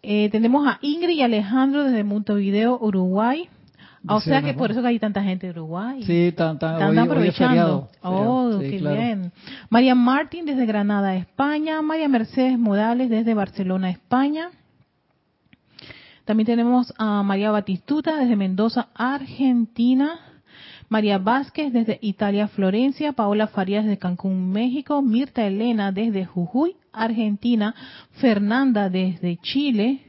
Eh, tenemos a Ingrid y Alejandro desde Montevideo, Uruguay. o sea que por eso que hay tanta gente de Uruguay. Sí, están, aprovechando. oh, qué bien. María Martín desde Granada, España. María Mercedes Modales desde Barcelona, España. También tenemos a María Batistuta desde Mendoza, Argentina. María Vázquez desde Italia, Florencia. Paola Farías desde Cancún, México. Mirta Elena desde Jujuy, Argentina. Fernanda desde Chile.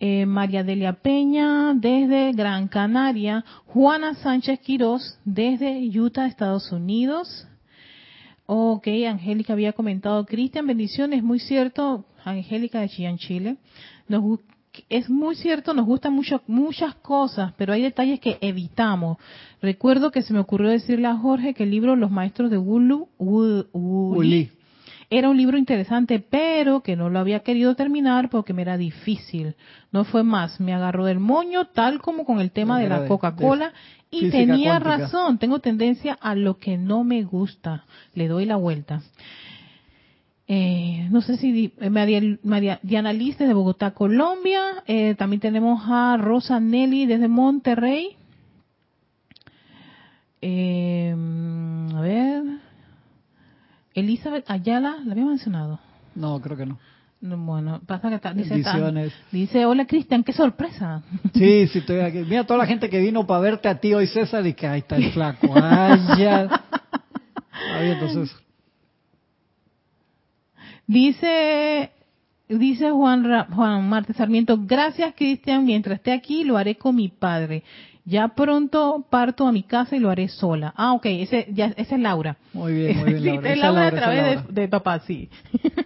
Eh, María Delia Peña desde Gran Canaria. Juana Sánchez Quirós desde Utah, Estados Unidos. Ok, Angélica había comentado, Cristian, bendiciones, muy cierto, Angélica de Chillán, Chile. Nos es muy cierto, nos gustan mucho, muchas cosas, pero hay detalles que evitamos. Recuerdo que se me ocurrió decirle a Jorge que el libro Los Maestros de Wulu, Uli. era un libro interesante, pero que no lo había querido terminar porque me era difícil. No fue más, me agarró del moño, tal como con el tema de la Coca-Cola, y tenía cuántica. razón, tengo tendencia a lo que no me gusta. Le doy la vuelta. Eh, no sé si eh, María, María- Diana Liz desde Bogotá, Colombia. Eh, también tenemos a Rosa Nelly desde Monterrey. Eh, a ver. Elizabeth Ayala, ¿la había mencionado? No, creo que no. No, Bueno, pasa que está, dice, está- Bendiciones. dice, hola Cristian, qué sorpresa. Sí, sí, estoy aquí. Mira toda la gente que vino para verte a ti hoy, César, y que ahí está el flaco. Ay, ya. Está entonces. Dice, dice Juan, Juan Marte Sarmiento, gracias Cristian, mientras esté aquí lo haré con mi padre. Ya pronto parto a mi casa y lo haré sola. Ah, ok, ese, ya, esa es Laura. Muy bien, muy bien, Sí, Laura. es Laura a través Laura. de, de papá, sí.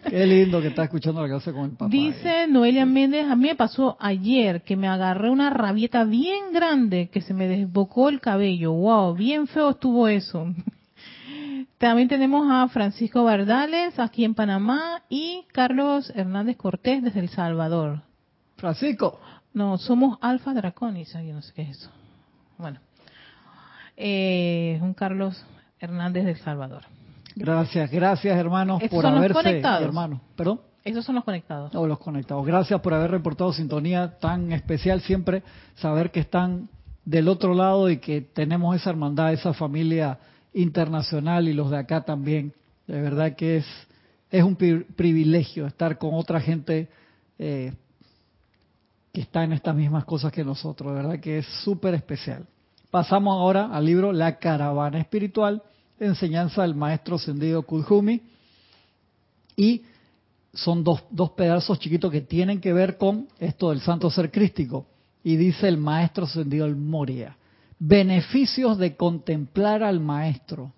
Qué lindo que está escuchando la clase con el papá. Dice Noelia Méndez, a mí me pasó ayer que me agarré una rabieta bien grande que se me desbocó el cabello. Wow, bien feo estuvo eso. También tenemos a Francisco Bardales aquí en Panamá y Carlos Hernández Cortés desde El Salvador. Francisco. No, somos Alfa Draconis. Yo no sé qué es eso. Bueno, eh, un Carlos Hernández del Salvador. Gracias, gracias hermanos Estos por haberse, conectados. hermano. ¿Perdón? Esos son los conectados. O los conectados. Gracias por haber reportado sintonía tan especial siempre, saber que están del otro lado y que tenemos esa hermandad, esa familia internacional y los de acá también. De verdad que es, es un pri- privilegio estar con otra gente eh, que está en estas mismas cosas que nosotros. De verdad que es súper especial. Pasamos ahora al libro La Caravana Espiritual, enseñanza del maestro Sendido Kujumi. Y son dos, dos pedazos chiquitos que tienen que ver con esto del santo ser crístico. Y dice el maestro Sendido el Moria, beneficios de contemplar al maestro.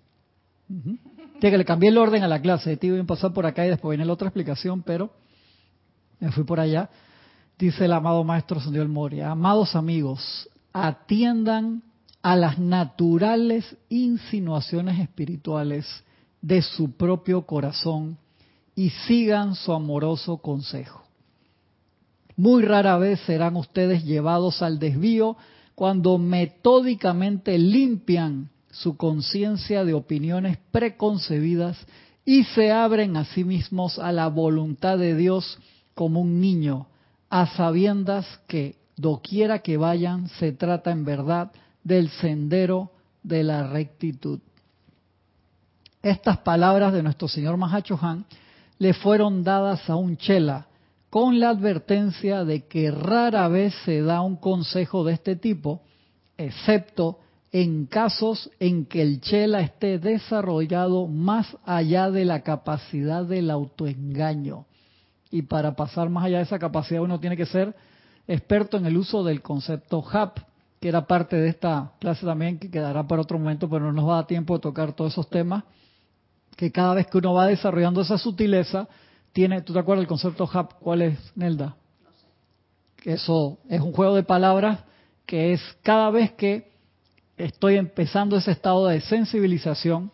Tiene que le cambié el orden a la clase, te iba a pasar por acá y después viene la otra explicación, pero me fui por allá. Dice el amado maestro el Moria, amados amigos, atiendan a las naturales insinuaciones espirituales de su propio corazón y sigan su amoroso consejo. Muy rara vez serán ustedes llevados al desvío cuando metódicamente limpian su conciencia de opiniones preconcebidas y se abren a sí mismos a la voluntad de Dios como un niño, a sabiendas que doquiera que vayan se trata en verdad del sendero de la rectitud. Estas palabras de nuestro señor Mahacho Han le fueron dadas a un chela con la advertencia de que rara vez se da un consejo de este tipo, excepto en casos en que el chela esté desarrollado más allá de la capacidad del autoengaño. Y para pasar más allá de esa capacidad uno tiene que ser experto en el uso del concepto HAP, que era parte de esta clase también, que quedará para otro momento, pero no nos va a dar tiempo de tocar todos esos temas que cada vez que uno va desarrollando esa sutileza, tiene, ¿tú te acuerdas del concepto HAP? ¿Cuál es, Nelda? Eso es un juego de palabras que es cada vez que estoy empezando ese estado de sensibilización,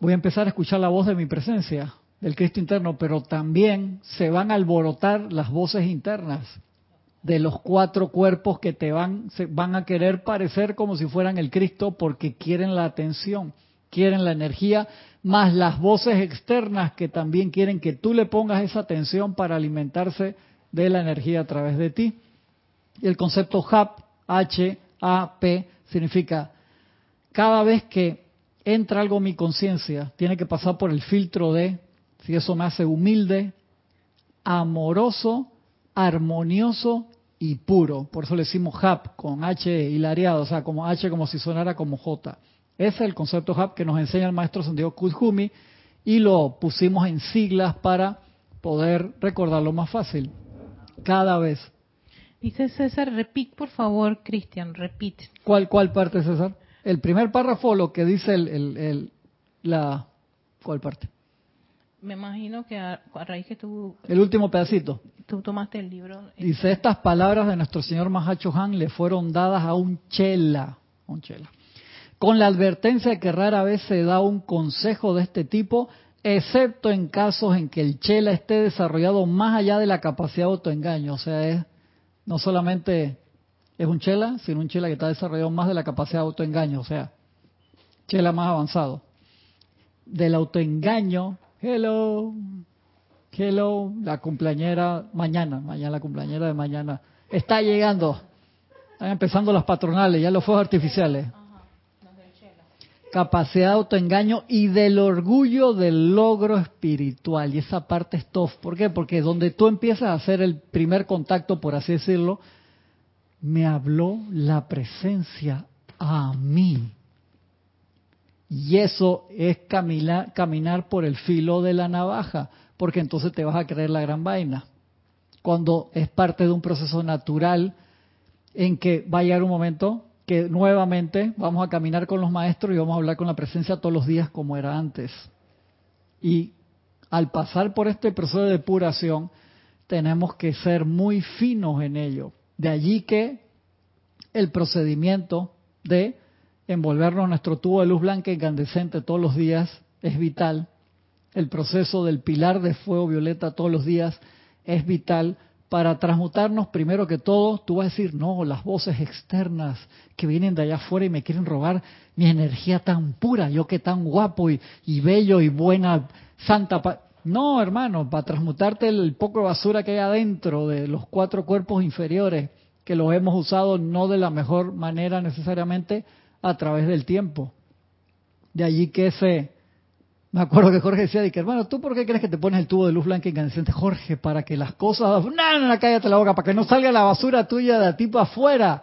voy a empezar a escuchar la voz de mi presencia, del Cristo interno, pero también se van a alborotar las voces internas de los cuatro cuerpos que te van, se van a querer parecer como si fueran el Cristo porque quieren la atención quieren la energía, más las voces externas que también quieren que tú le pongas esa atención para alimentarse de la energía a través de ti. Y el concepto HAP, H-A-P, significa cada vez que entra algo en mi conciencia, tiene que pasar por el filtro de, si eso me hace humilde, amoroso, armonioso y puro. Por eso le decimos HAP con H hilariado, o sea, como H como si sonara como J. Ese es el concepto HAP que nos enseña el maestro Santiago Kujumi y lo pusimos en siglas para poder recordarlo más fácil. Cada vez. Dice César, repeat por favor, Cristian, repeat. ¿Cuál, ¿Cuál parte, César? El primer párrafo, lo que dice el, el- el- la... ¿Cuál parte? Me imagino que a, a raíz que tú, El último pedacito. tú tomaste el libro. eh, Dice, estas palabras de nuestro señor Mahacho Han le fueron dadas a un chela, un chela, con la advertencia de que rara vez se da un consejo de este tipo, excepto en casos en que el chela esté desarrollado más allá de la capacidad de autoengaño. O sea, es no solamente es un chela, sino un chela que está desarrollado más de la capacidad de autoengaño. O sea, chela más avanzado. Del autoengaño, hello, Hello, la cumpleañera mañana, mañana la cumpleañera de mañana. Está llegando. Están empezando las patronales, ya los fuegos artificiales. Capacidad de autoengaño y del orgullo del logro espiritual. Y esa parte es tough. ¿Por qué? Porque donde tú empiezas a hacer el primer contacto, por así decirlo, me habló la presencia a mí. Y eso es caminar, caminar por el filo de la navaja, porque entonces te vas a creer la gran vaina. Cuando es parte de un proceso natural en que va a llegar un momento que nuevamente vamos a caminar con los maestros y vamos a hablar con la presencia todos los días como era antes. Y al pasar por este proceso de depuración, tenemos que ser muy finos en ello. De allí que el procedimiento de envolvernos en nuestro tubo de luz blanca incandescente todos los días es vital. El proceso del pilar de fuego violeta todos los días es vital para transmutarnos primero que todo. Tú vas a decir, no, las voces externas que vienen de allá afuera y me quieren robar mi energía tan pura, yo que tan guapo y, y bello y buena, santa. pa-". No, hermano, para transmutarte el poco de basura que hay adentro de los cuatro cuerpos inferiores, que los hemos usado no de la mejor manera necesariamente a través del tiempo. De allí que ese, me acuerdo que Jorge decía, de que, hermano, ¿tú por qué crees que te pones el tubo de luz blanca incandescente? Jorge, para que las cosas, no, no, no, cállate la boca, para que no salga la basura tuya de ti para afuera.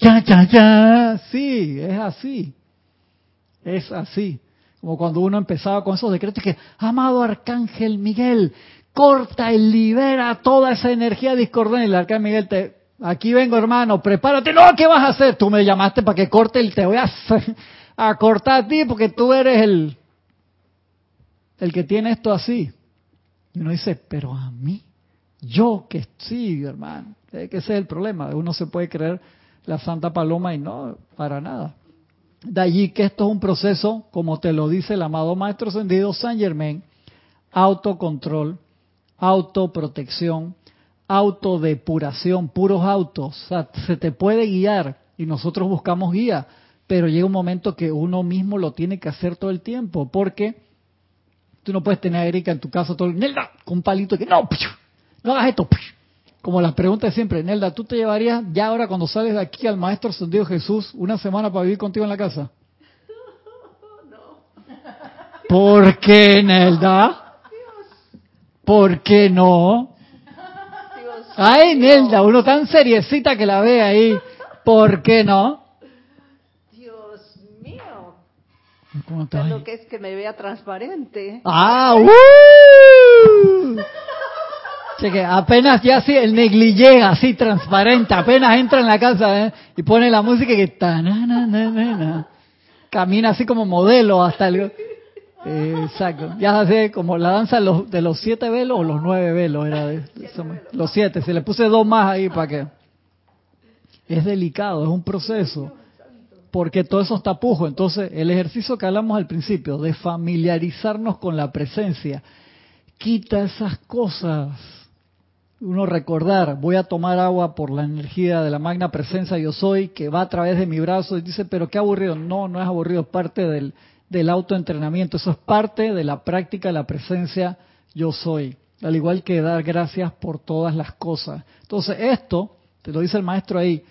Ya, ya, ya. Sí, es así. Es así. Como cuando uno empezaba con esos decretos que, amado Arcángel Miguel, corta y libera toda esa energía discordante. Y el Arcángel Miguel te, aquí vengo hermano, prepárate. No, ¿qué vas a hacer? Tú me llamaste para que corte y te voy a, a cortar a ti porque tú eres el, el que tiene esto así. Y uno dice, pero a mí, yo que sí, hermano. Que ese es el problema. Uno se puede creer la Santa Paloma y no, para nada. De allí que esto es un proceso, como te lo dice el amado Maestro Ascendido San Germain, autocontrol, autoprotección, autodepuración, puros autos. O sea, se te puede guiar y nosotros buscamos guía, pero llega un momento que uno mismo lo tiene que hacer todo el tiempo, porque tú no puedes tener a Erika en tu casa todo el Nelda, con un palito que no, no hagas esto. pichu". Como las preguntas de siempre, Nelda, ¿tú te llevarías ya ahora cuando sales de aquí al Maestro Ascendido Jesús una semana para vivir contigo en la casa? ¿Por qué, Nelda? ¿Por qué no? Dios Ay, Nelda, uno tan seriecita que la ve ahí. ¿Por qué no? Dios mío. ¿Cómo va? lo que es que me vea transparente. Ah, ¡uh! Cheque, apenas ya así, el negligé así transparente, apenas entra en la casa ¿eh? y pone la música y que ta, na, na, na, na, na. camina así como modelo hasta el... Eh, exacto, ya hace como la danza de los, de los siete velos o los nueve velos, era de, de- los siete, se le puse dos más ahí para que... Es delicado, es un proceso porque todo eso está pujo. Entonces, el ejercicio que hablamos al principio, de familiarizarnos con la presencia, quita esas cosas. Uno recordar, voy a tomar agua por la energía de la magna presencia yo soy, que va a través de mi brazo, y dice, pero qué aburrido. No, no es aburrido, es parte del, autoentrenamiento, eso es parte de la práctica de la presencia yo soy. Al igual que dar gracias por todas las cosas. Entonces, esto, te lo dice el maestro ahí,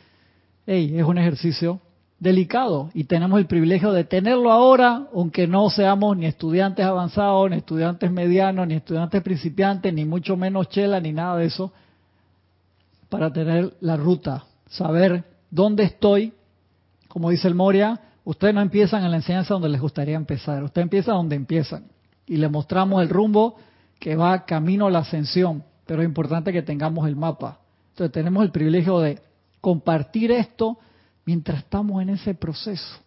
hey, es un ejercicio delicado y tenemos el privilegio de tenerlo ahora, aunque no seamos ni estudiantes avanzados, ni estudiantes medianos, ni estudiantes principiantes, ni mucho menos chela, ni nada de eso, para tener la ruta, saber dónde estoy, como dice el Moria, ustedes no empiezan en la enseñanza donde les gustaría empezar, ustedes empiezan donde empiezan y le mostramos el rumbo que va camino a la ascensión, pero es importante que tengamos el mapa. Entonces tenemos el privilegio de compartir esto mientras estamos en ese proceso.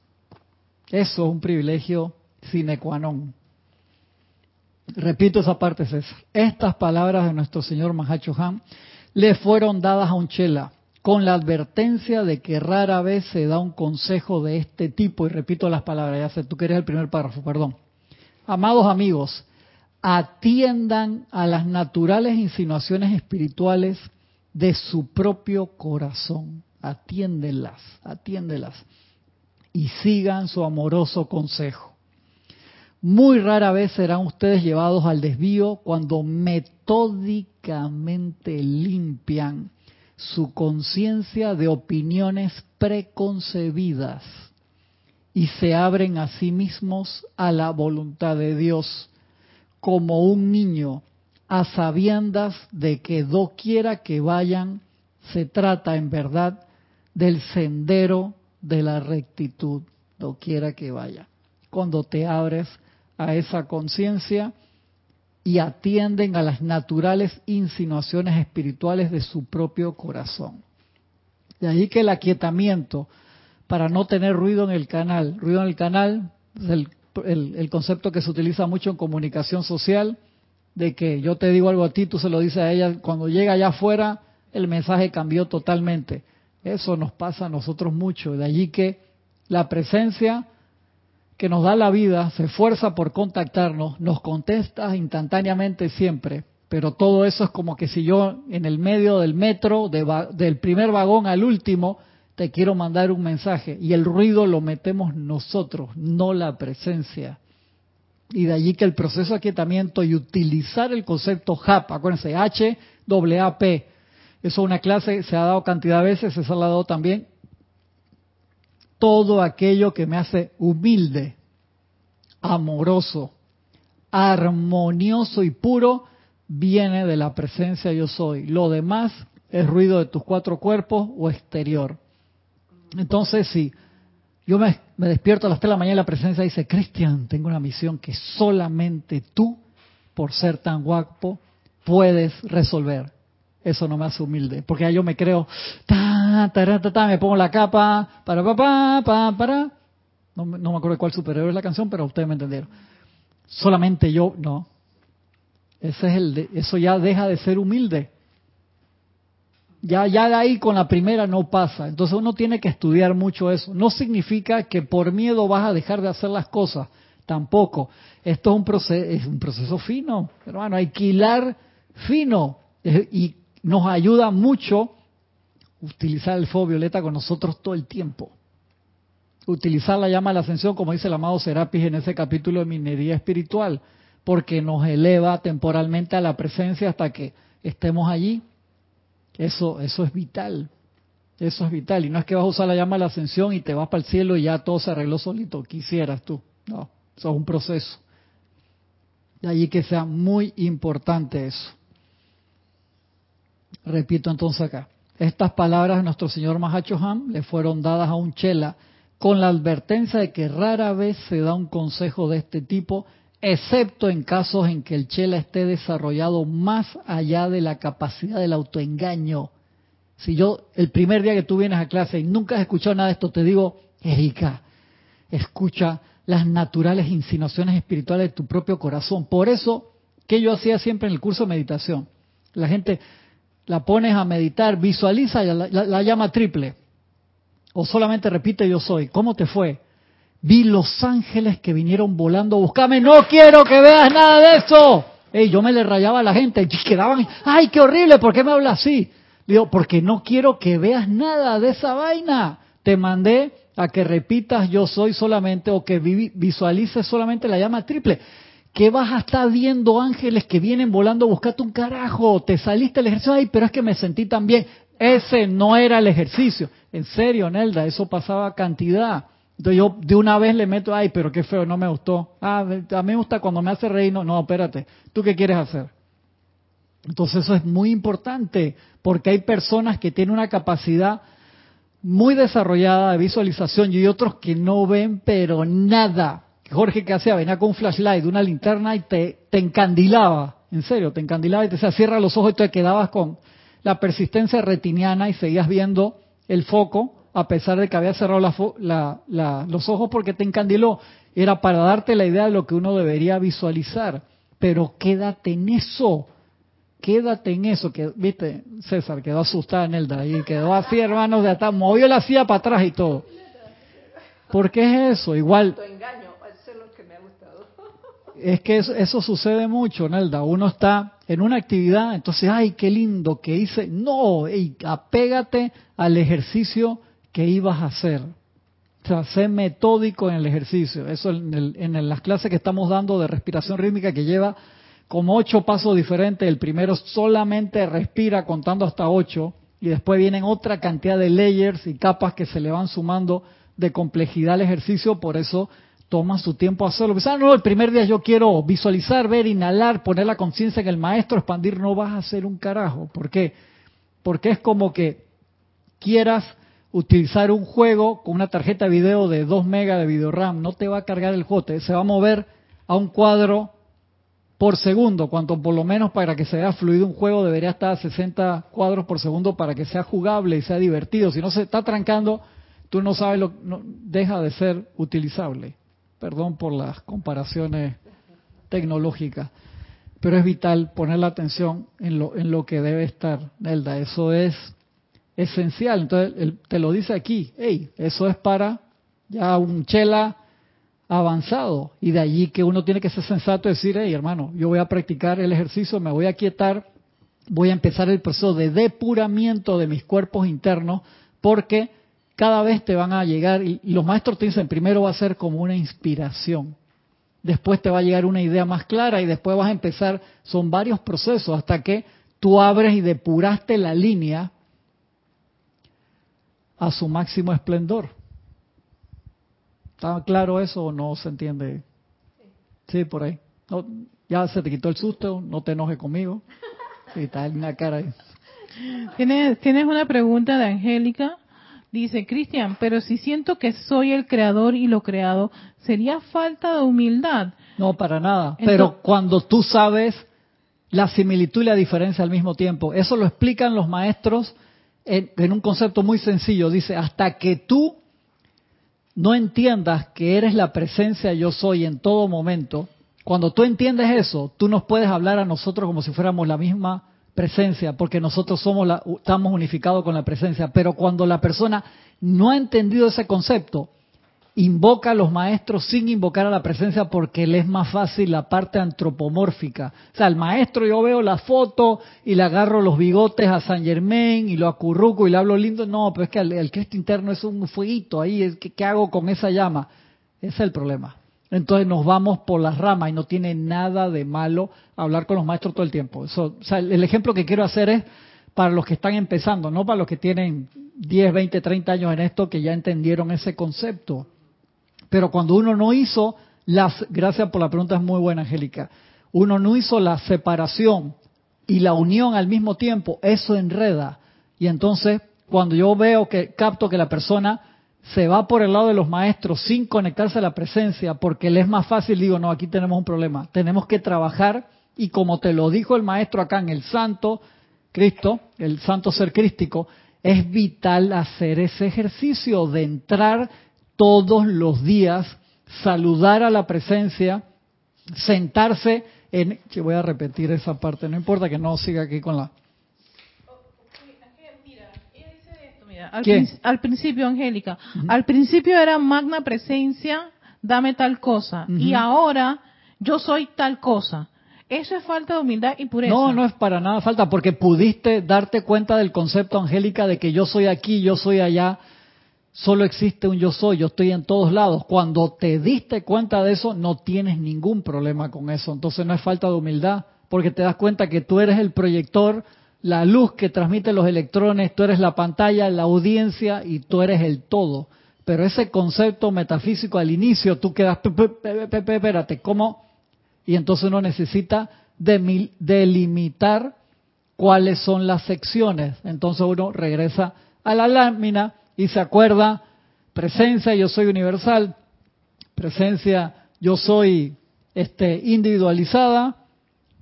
Eso es un privilegio sine qua non. Repito esa parte, César. Estas palabras de nuestro señor Mahacho Han le fueron dadas a un chela con la advertencia de que rara vez se da un consejo de este tipo. Y repito las palabras, ya sé, tú que eres el primer párrafo, perdón. Amados amigos, atiendan a las naturales insinuaciones espirituales de su propio corazón. Atiéndenlas, atiéndelas. Y sigan su amoroso consejo. Muy rara vez serán ustedes llevados al desvío cuando metódicamente limpian su conciencia de opiniones preconcebidas y se abren a sí mismos a la voluntad de Dios, como un niño a sabiendas de que doquiera que vayan, se trata en verdad del sendero de la rectitud, doquiera que vaya. Cuando te abres a esa conciencia y atienden a las naturales insinuaciones espirituales de su propio corazón. De ahí que el aquietamiento, para no tener ruido en el canal, ruido en el canal es el, concepto que se utiliza mucho en comunicación social, de que yo te digo algo a ti, tú se lo dices a ella, cuando llega allá afuera, el mensaje cambió totalmente. Eso nos pasa a nosotros mucho, de allí que la presencia que nos da la vida se esfuerza por contactarnos, nos contesta instantáneamente siempre, pero todo eso es como que si yo en el medio del metro, del primer vagón al último, te quiero mandar un mensaje y el ruido lo metemos nosotros, no la presencia. Y de allí que el proceso de aquietamiento y utilizar el concepto HAP, acuérdense, H, A, P, eso es una clase, se ha dado cantidad de veces, se ha dado también, todo aquello que me hace humilde, amoroso, armonioso y puro, viene de la presencia yo soy. Lo demás es ruido de tus cuatro cuerpos o exterior. Entonces, si yo me, despierto a las 3 de la mañana y la presencia dice, Cristian, tengo una misión que solamente tú, por ser tan guapo, puedes resolver eso no me hace humilde, porque ya yo me creo, ta, ta, ta, ta, me pongo la capa, para, para, para, para. No, no me acuerdo cuál superhéroe es la canción, pero ustedes me entendieron. Solamente yo, no. Ese es el eso ya deja de ser humilde. Ya, ya de ahí con la primera no pasa. Entonces uno tiene que estudiar mucho eso. No significa que por miedo vas a dejar de hacer las cosas. Tampoco. Esto es un proceso, es un proceso fino. Hermano, hilar fino. Y nos ayuda mucho utilizar el fuego violeta con nosotros todo el tiempo. Utilizar la llama de la ascensión, como dice el amado Serapis en ese capítulo de minería espiritual, porque nos eleva temporalmente a la presencia hasta que estemos allí. Eso, eso es vital. Eso es vital. Y no es que vas a usar la llama de la ascensión y te vas para el cielo y ya todo se arregló solito. Quisieras tú. No, eso es un proceso. De allí que sea muy importante eso. Repito entonces acá. Estas palabras de nuestro señor Mahacho Han le fueron dadas a un chela con la advertencia de que rara vez se da un consejo de este tipo, excepto en casos en que el chela esté desarrollado más allá de la capacidad del autoengaño. Si yo el primer día que tú vienes a clase y nunca has escuchado nada de esto, te digo, Erika, escucha las naturales insinuaciones espirituales de tu propio corazón. Por eso que yo hacía siempre en el curso de meditación. La gente, la pones a meditar, visualiza la, la, llama triple. O solamente repite yo soy. ¿Cómo te fue? Vi los ángeles que vinieron volando a buscarme. No quiero que veas nada de eso. Ey, yo me le rayaba a la gente y quedaban, ay, qué horrible, ¿por qué me habla así? digo, porque no quiero que veas nada de esa vaina. Te mandé a que repitas yo soy solamente o que visualices solamente la llama triple que vas a estar viendo ángeles que vienen volando a buscarte un carajo, te saliste del ejercicio, ay, pero es que me sentí tan bien. Ese no era el ejercicio. En serio, Nelda, eso pasaba cantidad. Entonces yo de una vez le meto, ay, pero qué feo, no me gustó. Ah, a mí me gusta cuando me hace reír, no, no, espérate, ¿tú qué quieres hacer? Entonces eso es muy importante, porque hay personas que tienen una capacidad muy desarrollada de visualización y hay otros que no ven pero nada. Jorge que hacía, venía con un flashlight, una linterna y te, encandilaba, en serio, te encandilaba y te decía, cierra los ojos y te quedabas con la persistencia retiniana y seguías viendo el foco a pesar de que había cerrado los ojos porque te encandiló. era para darte la idea de lo que uno debería visualizar. Pero quédate en eso. Quédate en eso. Que, Viste, César quedó asustada en el. Quedó así, hermanos, de hasta movió la silla para atrás y todo. ¿Por qué es eso? Igual, eso es lo que me ha gustado. Es que eso, eso sucede mucho, Nelda. Uno está en una actividad, entonces, ay, qué lindo que hice. No, ey, apégate al ejercicio que ibas a hacer. O sea, sé metódico en el ejercicio. Eso en, el- en las clases que estamos dando de respiración rítmica que lleva como ocho pasos diferentes. El primero solamente respira contando hasta ocho y después vienen otra cantidad de layers y capas que se le van sumando de complejidad al ejercicio. Por eso toma su tiempo hacerlo. Pues, ah, no, el primer día yo quiero visualizar, ver, inhalar, poner la conciencia en el maestro, expandir. No vas a hacer un carajo. ¿Por qué? Porque es como que quieras utilizar un juego con una tarjeta de video de 2 megas de video RAM, no te va a cargar el juego, te- se va a mover a un cuadro por segundo, cuanto por lo menos para que sea fluido un juego debería estar a 60 cuadros por segundo para que sea jugable y sea divertido. Si no se está trancando, tú no sabes lo no, deja de ser utilizable. Perdón por las comparaciones tecnológicas, pero es vital poner la atención en lo en lo que debe estar, Nelda, eso es esencial. Entonces, él te lo dice aquí, hey, eso es para ya un chela avanzado. Y de allí que uno tiene que ser sensato y decir, hey, hermano, yo voy a practicar el ejercicio, me voy a quietar, voy a empezar el proceso de depuramiento de mis cuerpos internos, porque cada vez te van a llegar, y los maestros te dicen, primero va a ser como una inspiración. Después te va a llegar una idea más clara y después vas a empezar, son varios procesos hasta que tú abres y depuraste la línea a su máximo esplendor. ¿Está claro eso o no se entiende? Sí, por ahí. No, ya se te quitó el susto, no te enojes conmigo. Sí, está en la cara. Tienes, tienes una pregunta de Angélica. Dice, Cristian, pero si siento que soy el creador y lo creado, ¿sería falta de humildad? No, para nada. Entonces- Pero cuando tú sabes la similitud y la diferencia al mismo tiempo, eso lo explican los maestros en, en un concepto muy sencillo. Dice, hasta que tú no entiendas que eres la presencia yo soy en todo momento, cuando tú entiendes eso, tú nos puedes hablar a nosotros como si fuéramos la misma presencia, porque nosotros somos la, estamos unificados con la presencia. Pero cuando la persona no ha entendido ese concepto, invoca a los maestros sin invocar a la presencia porque le es más fácil la parte antropomórfica. O sea, el maestro yo veo la foto y le agarro los bigotes a San Germain y lo acurruco y le hablo lindo. No, pero es que el, Cristo interno es un fueguito ahí. que- ¿Qué hago con esa llama? Ese es el problema. Entonces nos vamos por las ramas y no tiene nada de malo hablar con los maestros todo el tiempo. Eso, el ejemplo que quiero hacer es para los que están empezando, no para los que tienen 10, 20, 30 años en esto que ya entendieron ese concepto. Pero cuando uno no hizo las, gracias por la pregunta, es muy buena, Angélica. Uno no hizo la separación y la unión al mismo tiempo, eso enreda. Y entonces, cuando yo veo que capto que la persona se va por el lado de los maestros sin conectarse a la presencia, porque le es más fácil, digo, no, aquí tenemos un problema. Tenemos que trabajar y como te lo dijo el maestro acá en el santo Cristo, el santo ser crístico, es vital hacer ese ejercicio de entrar todos los días, saludar a la presencia, sentarse en... Voy a repetir esa parte, no importa que no siga aquí con la... Al, ¿Quién? prin- al principio, Angélica, al principio era magna presencia, dame tal cosa, y ahora yo soy tal cosa. Eso es falta de humildad y pureza. No, no es para nada falta, porque pudiste darte cuenta del concepto, Angélica, de que yo soy aquí, yo soy allá, solo existe un yo soy, yo estoy en todos lados. Cuando te diste cuenta de eso, no tienes ningún problema con eso. Entonces no es falta de humildad, porque te das cuenta que tú eres el proyector, la luz que transmite los electrones, tú eres la pantalla, la audiencia y tú eres el todo. Pero ese concepto metafísico al inicio, tú quedas, espérate, ¿cómo? Y entonces uno necesita delimitar cuáles son las secciones. Entonces uno regresa a la lámina y se acuerda, presencia, yo soy universal, presencia, yo soy este, individualizada,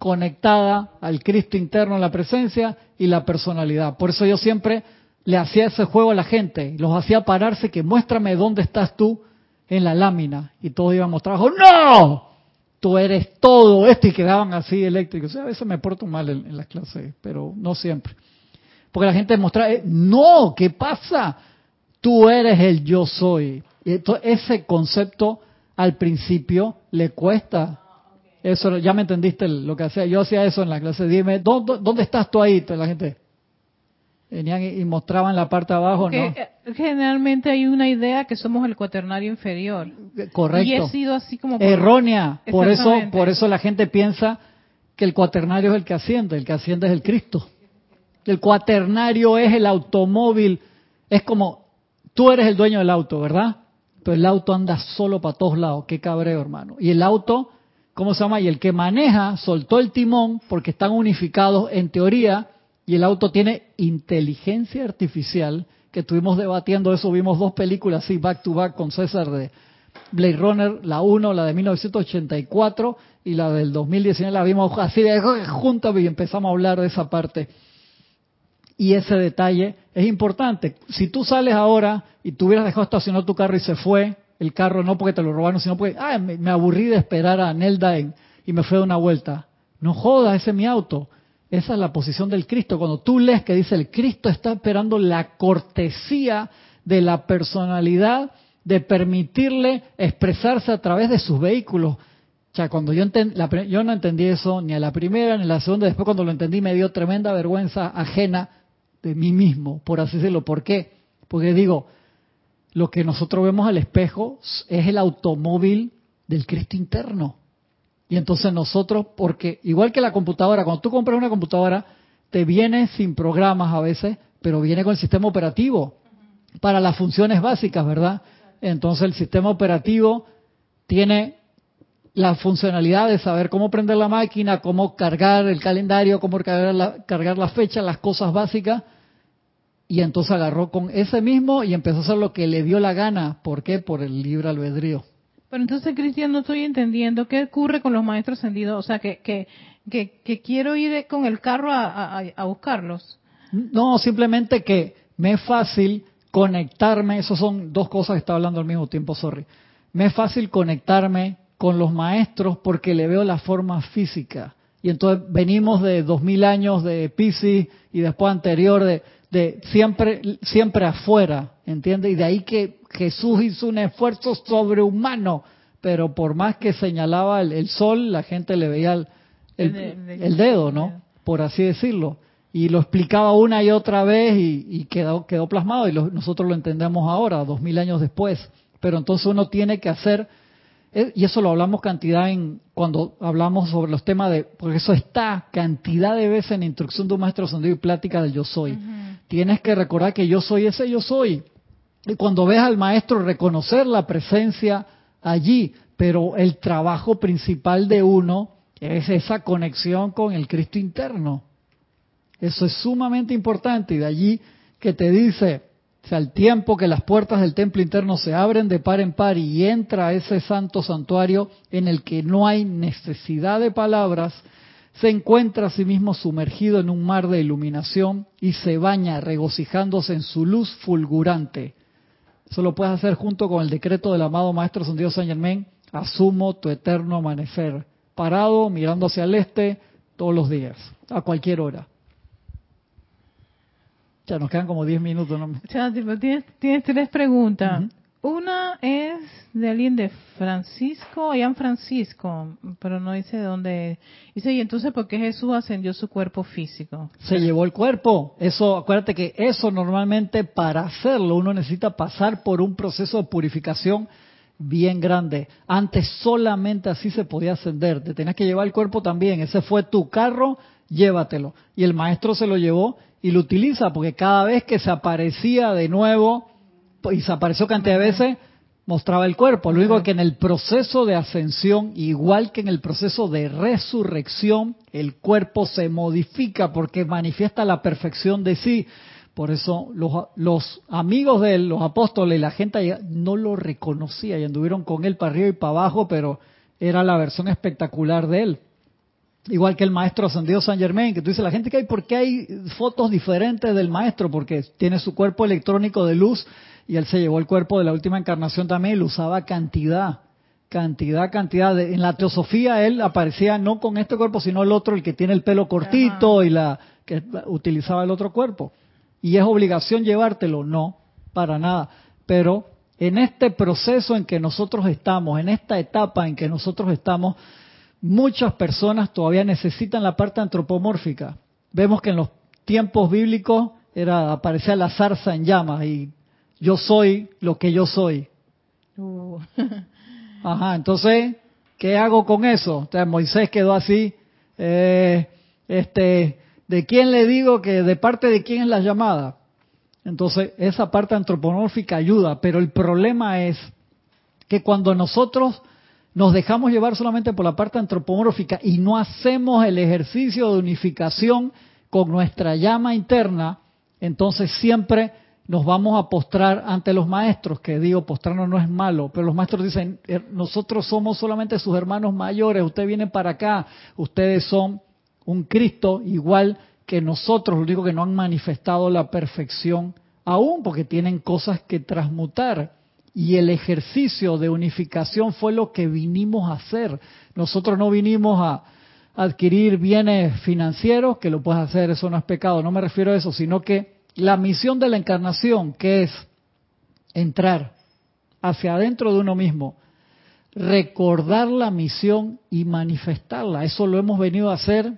conectada al Cristo interno en la presencia y la personalidad. Por eso yo siempre le hacía ese juego a la gente, los hacía pararse, que muéstrame dónde estás tú en la lámina y todos íbamos trabajo. ¡No! Tú eres todo esto y quedaban así eléctricos. A veces me porto mal en, las clases, pero no siempre. Porque la gente mostraba, eh, no, ¿qué pasa? Tú eres el yo soy. Y ese concepto al principio le cuesta. Eso, ya me entendiste lo que hacía. Yo hacía eso en la clase. Dime, ¿dónde, dónde estás tú ahí? La gente venían y mostraban la parte de abajo, ¿no? eh, generalmente hay una idea que somos el cuaternario inferior. Correcto. Y he sido así como... por- Errónea. Por eso, por eso la gente piensa que el cuaternario es el que asciende, el que asciende es el Cristo. El cuaternario es el automóvil, es como tú eres el dueño del auto, ¿verdad? Pero el auto anda solo para todos lados, qué cabreo, hermano. Y el auto, ¿cómo se llama? Y el que maneja soltó el timón porque están unificados en teoría y el auto tiene inteligencia artificial, que estuvimos debatiendo eso, vimos dos películas así back to back con César de Blade Runner, la 1, la de 1984 y la del 2019 la vimos así de juntas y empezamos a hablar de esa parte. Y ese detalle es importante. Si tú sales ahora y tú hubieras dejado estacionado tu carro y se fue, el carro no porque te lo robaron, sino porque ah, me, me aburrí de esperar a Nelda y me fui a una vuelta. No jodas, ese es mi auto. Esa es la posición del Cristo. Cuando tú lees que dice el Cristo está esperando la cortesía de la personalidad de permitirle expresarse a través de sus vehículos. O sea, cuando yo, enten- la yo no entendí eso ni a la primera ni a la segunda, después cuando lo entendí me dio tremenda vergüenza ajena de mí mismo, por así decirlo. ¿Por qué? Porque digo, lo que nosotros vemos al espejo es el automóvil del Cristo interno. Y entonces nosotros, porque igual que la computadora, cuando tú compras una computadora, te viene sin programas a veces, pero viene con el sistema operativo para las funciones básicas, ¿verdad? Entonces el sistema operativo tiene la funcionalidad de saber cómo prender la máquina, cómo cargar el calendario, cómo cargar la, cargar la fecha, las cosas básicas. Y entonces agarró con ese mismo y empezó a hacer lo que le dio la gana. ¿Por qué? Por el libre albedrío. Pero entonces, Cristian, no estoy entendiendo qué ocurre con los maestros ascendidos. O sea, que, que, que, que quiero ir con el carro a, a, a buscarlos. No, simplemente que me es fácil conectarme, eso son dos cosas que está hablando al mismo tiempo, sorry. Me es fácil conectarme con los maestros porque le veo la forma física. Y entonces venimos de dos mil años de Pisces y después anterior de, de siempre, siempre afuera, ¿entiendes? Y de ahí que Jesús hizo un esfuerzo sobrehumano, pero por más que señalaba el, el sol, la gente le veía el, el- El de- el dedo, ¿no? Por así decirlo y lo explicaba una y otra vez y, y quedó, quedó plasmado y lo- nosotros lo entendemos ahora, dos mil años después. Pero entonces uno tiene que hacer, y eso lo hablamos cantidad en cuando hablamos sobre los temas de, porque eso está cantidad de veces en instrucción de un maestro ascendido y plática del yo soy. Tienes que recordar que yo soy ese yo soy. Y cuando ves al maestro reconocer la presencia allí, pero el trabajo principal de uno es esa conexión con el Cristo interno. Eso es sumamente importante y de allí que te dice, o sea, al tiempo que las puertas del templo interno se abren de par en par y entra a ese santo santuario en el que no hay necesidad de palabras, se encuentra a sí mismo sumergido en un mar de iluminación y se baña regocijándose en su luz fulgurante. Eso lo puedes hacer junto con el decreto del amado Maestro San Dios San Germain, asumo tu eterno amanecer, parado, mirando hacia el este, todos los días, a cualquier hora. Ya nos quedan como 10 minutos. ¿no? Tipo, tienes, tienes tres preguntas. Una es de alguien de Francisco, en Francisco, pero no dice de dónde. Dice, y entonces, ¿por qué Jesús ascendió su cuerpo físico? Se llevó el cuerpo. Eso, acuérdate que eso normalmente para hacerlo uno necesita pasar por un proceso de purificación bien grande. Antes solamente así se podía ascender. Te tenías que llevar el cuerpo también. Ese fue tu carro, llévatelo. Y el maestro se lo llevó y lo utiliza porque cada vez que se aparecía de nuevo y se apareció cantidad de veces, mostraba el cuerpo. Lo único que en el proceso de ascensión, igual que en el proceso de resurrección, el cuerpo se modifica porque manifiesta la perfección de sí. Por eso los, los amigos de él, los apóstoles, la gente no lo reconocía y anduvieron con él para arriba y para abajo, pero era la versión espectacular de él. Igual que el maestro ascendido San Germain, que tú dices, la gente que hay, ¿por qué hay fotos diferentes del maestro? Porque tiene su cuerpo electrónico de luz y él se llevó el cuerpo de la última encarnación también y lo usaba cantidad, cantidad, cantidad. en la teosofía él aparecía no con este cuerpo, sino el otro, el que tiene el pelo cortito y la que utilizaba el otro cuerpo. ¿Y es obligación llevártelo? No, para nada. Pero en este proceso en que nosotros estamos, en esta etapa en que nosotros estamos, muchas personas todavía necesitan la parte antropomórfica. Vemos que en los tiempos bíblicos era aparecía la zarza en llamas y yo soy lo que yo soy. Uh. Ajá, entonces, ¿qué hago con eso? Moisés quedó así, eh, este, ¿de quién le digo que de parte de quién es la llamada? Entonces, esa parte antropomórfica ayuda, pero el problema es que cuando nosotros nos dejamos llevar solamente por la parte antropomórfica y no hacemos el ejercicio de unificación con nuestra llama interna, entonces siempre nos vamos a postrar ante los maestros, que digo, postrarnos no es malo, pero los maestros dicen, er, nosotros somos solamente sus hermanos mayores, ustedes vienen para acá, ustedes son un Cristo igual que nosotros, lo único que no han manifestado la perfección aún, porque tienen cosas que transmutar. Y el ejercicio de unificación fue lo que vinimos a hacer. Nosotros no vinimos a adquirir bienes financieros, que lo puedes hacer, eso no es pecado, no me refiero a eso, sino que la misión de la encarnación, que es entrar hacia adentro de uno mismo, recordar la misión y manifestarla. Eso lo hemos venido a hacer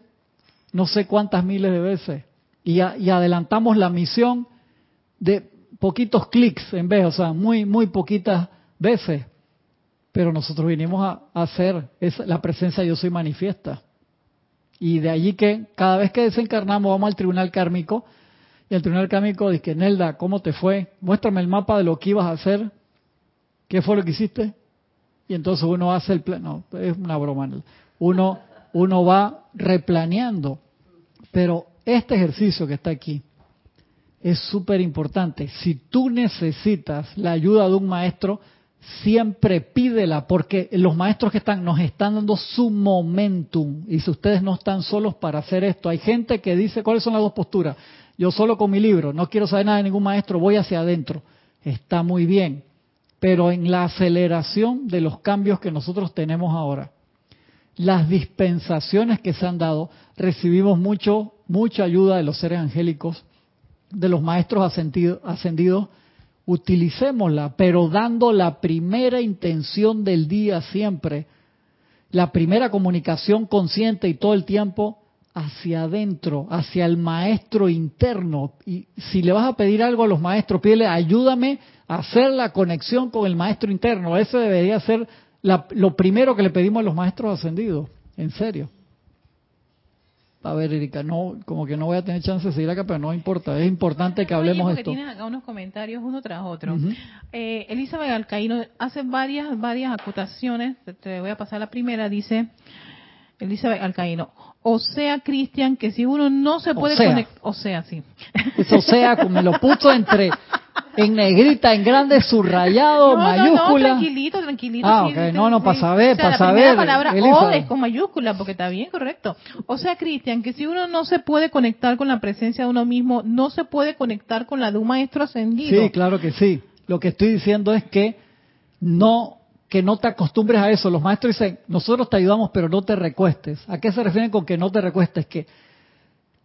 no sé cuántas miles de veces. Y, y adelantamos la misión de poquitos clics en vez, o sea, muy, muy poquitas veces. Pero nosotros vinimos a, hacer la presencia yo soy manifiesta. Y de allí que cada vez que desencarnamos vamos al tribunal kármico y el tribunal kármico dice, Nelda, ¿cómo te fue? Muéstrame el mapa de lo que ibas a hacer. ¿Qué fue lo que hiciste? Y entonces uno hace el plan. No, es una broma. Uno, uno va replaneando. Pero este ejercicio que está aquí, es súper importante. Si tú necesitas la ayuda de un maestro, siempre pídela, porque los maestros que están nos están dando su momentum. Y si ustedes no están solos para hacer esto, hay gente que dice, ¿cuáles son las dos posturas? Yo solo con mi libro, no quiero saber nada de ningún maestro, voy hacia adentro. Está muy bien, pero en la aceleración de los cambios que nosotros tenemos ahora, las dispensaciones que se han dado, recibimos mucho, mucha ayuda de los seres angélicos de los maestros ascendidos, ascendidos, utilicémosla, pero dando la primera intención del día siempre, la primera comunicación consciente y todo el tiempo hacia adentro, hacia el maestro interno. Y si le vas a pedir algo a los maestros, pídele, ayúdame a hacer la conexión con el maestro interno. Eso debería ser lo primero que le pedimos a los maestros ascendidos, en serio. A ver, Erika, no, como que no voy a tener chance de seguir acá, pero no importa. Es importante que hablemos de esto. tienen acá unos comentarios uno tras otro. eh, Elizabeth Alcaíno hace varias, varias acotaciones. Te voy a pasar la primera. Dice Elizabeth Alcaíno. O sea, Cristian, que si uno no se puede conectar. O sea, sí. o sea, me lo puso entre en negrita, en grande, subrayado, mayúscula. No, tranquilito, tranquilito. Ah, ok, no, no, para saber, para saber. La palabra O es con mayúscula, porque está bien, correcto. O sea, Cristian, que si uno no se puede conectar con la presencia de uno mismo, no se puede conectar con la de un maestro ascendido. Sí, claro que sí. Lo que estoy diciendo es que no que no te acostumbres a eso. Los maestros dicen, nosotros te ayudamos, pero no te recuestes. ¿A qué se refieren con que no te recuestes? Que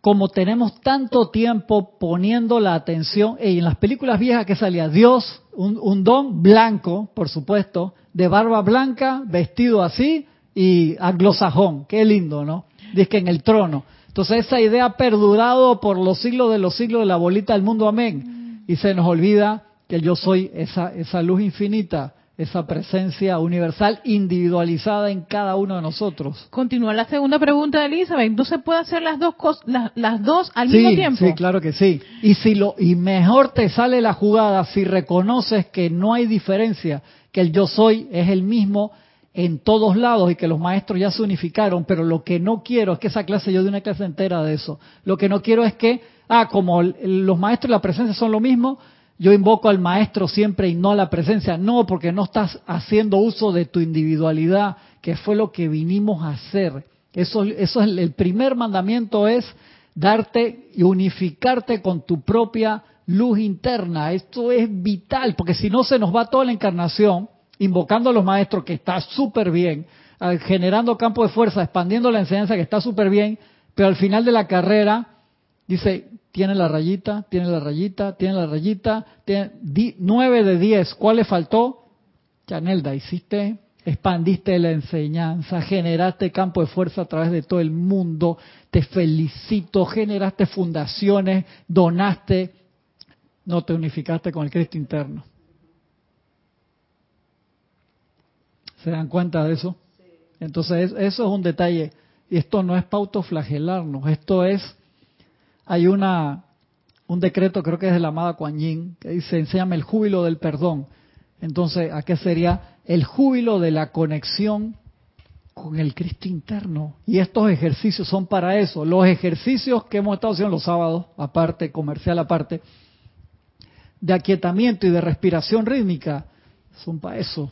como tenemos tanto tiempo poniendo la atención, y en las películas viejas que salía Dios, un, don blanco, por supuesto, de barba blanca, vestido así y anglosajón, qué lindo, ¿no? Dice que en el trono. Entonces esa idea ha perdurado por los siglos de los siglos de la bolita del mundo, amén. Y se nos olvida que yo soy esa, esa luz infinita esa presencia universal individualizada en cada uno de nosotros. Continúa la segunda pregunta de Elizabeth. ¿No se puede hacer las dos las, las, dos al mismo tiempo? Sí, claro que sí. Y si lo y mejor te sale la jugada si reconoces que no hay diferencia, que el yo soy es el mismo en todos lados y que los maestros ya se unificaron, pero lo que no quiero es que esa clase, yo de una clase entera de eso, lo que no quiero es que, ah, como los maestros y la presencia son lo mismo, yo invoco al maestro siempre y no a la presencia. No, porque no estás haciendo uso de tu individualidad, que fue lo que vinimos a hacer. Eso, eso es el primer mandamiento es darte y unificarte con tu propia luz interna. Esto es vital, porque si no se nos va toda la encarnación invocando a los maestros, que está súper bien, generando campo de fuerza, expandiendo la enseñanza, que está súper bien, pero al final de la carrera dice, tiene la rayita, tiene la rayita, tiene la rayita, tiene 9 de 10. ¿Cuál le faltó? Chanelda, hiciste, expandiste la enseñanza, generaste campo de fuerza a través de todo el mundo, te felicito, generaste fundaciones, donaste, no te unificaste con el Cristo interno. ¿Se dan cuenta de eso? Entonces, eso es un detalle. Y esto no es para autoflagelarnos, esto es, hay una un decreto, creo que es de la amada Kuan Yin, que dice, enséñame el júbilo del perdón. Entonces, ¿a qué sería? El júbilo de la conexión con el Cristo interno. Y estos ejercicios son para eso. Los ejercicios que hemos estado haciendo los sábados, aparte, comercial aparte, de aquietamiento y de respiración rítmica, son para eso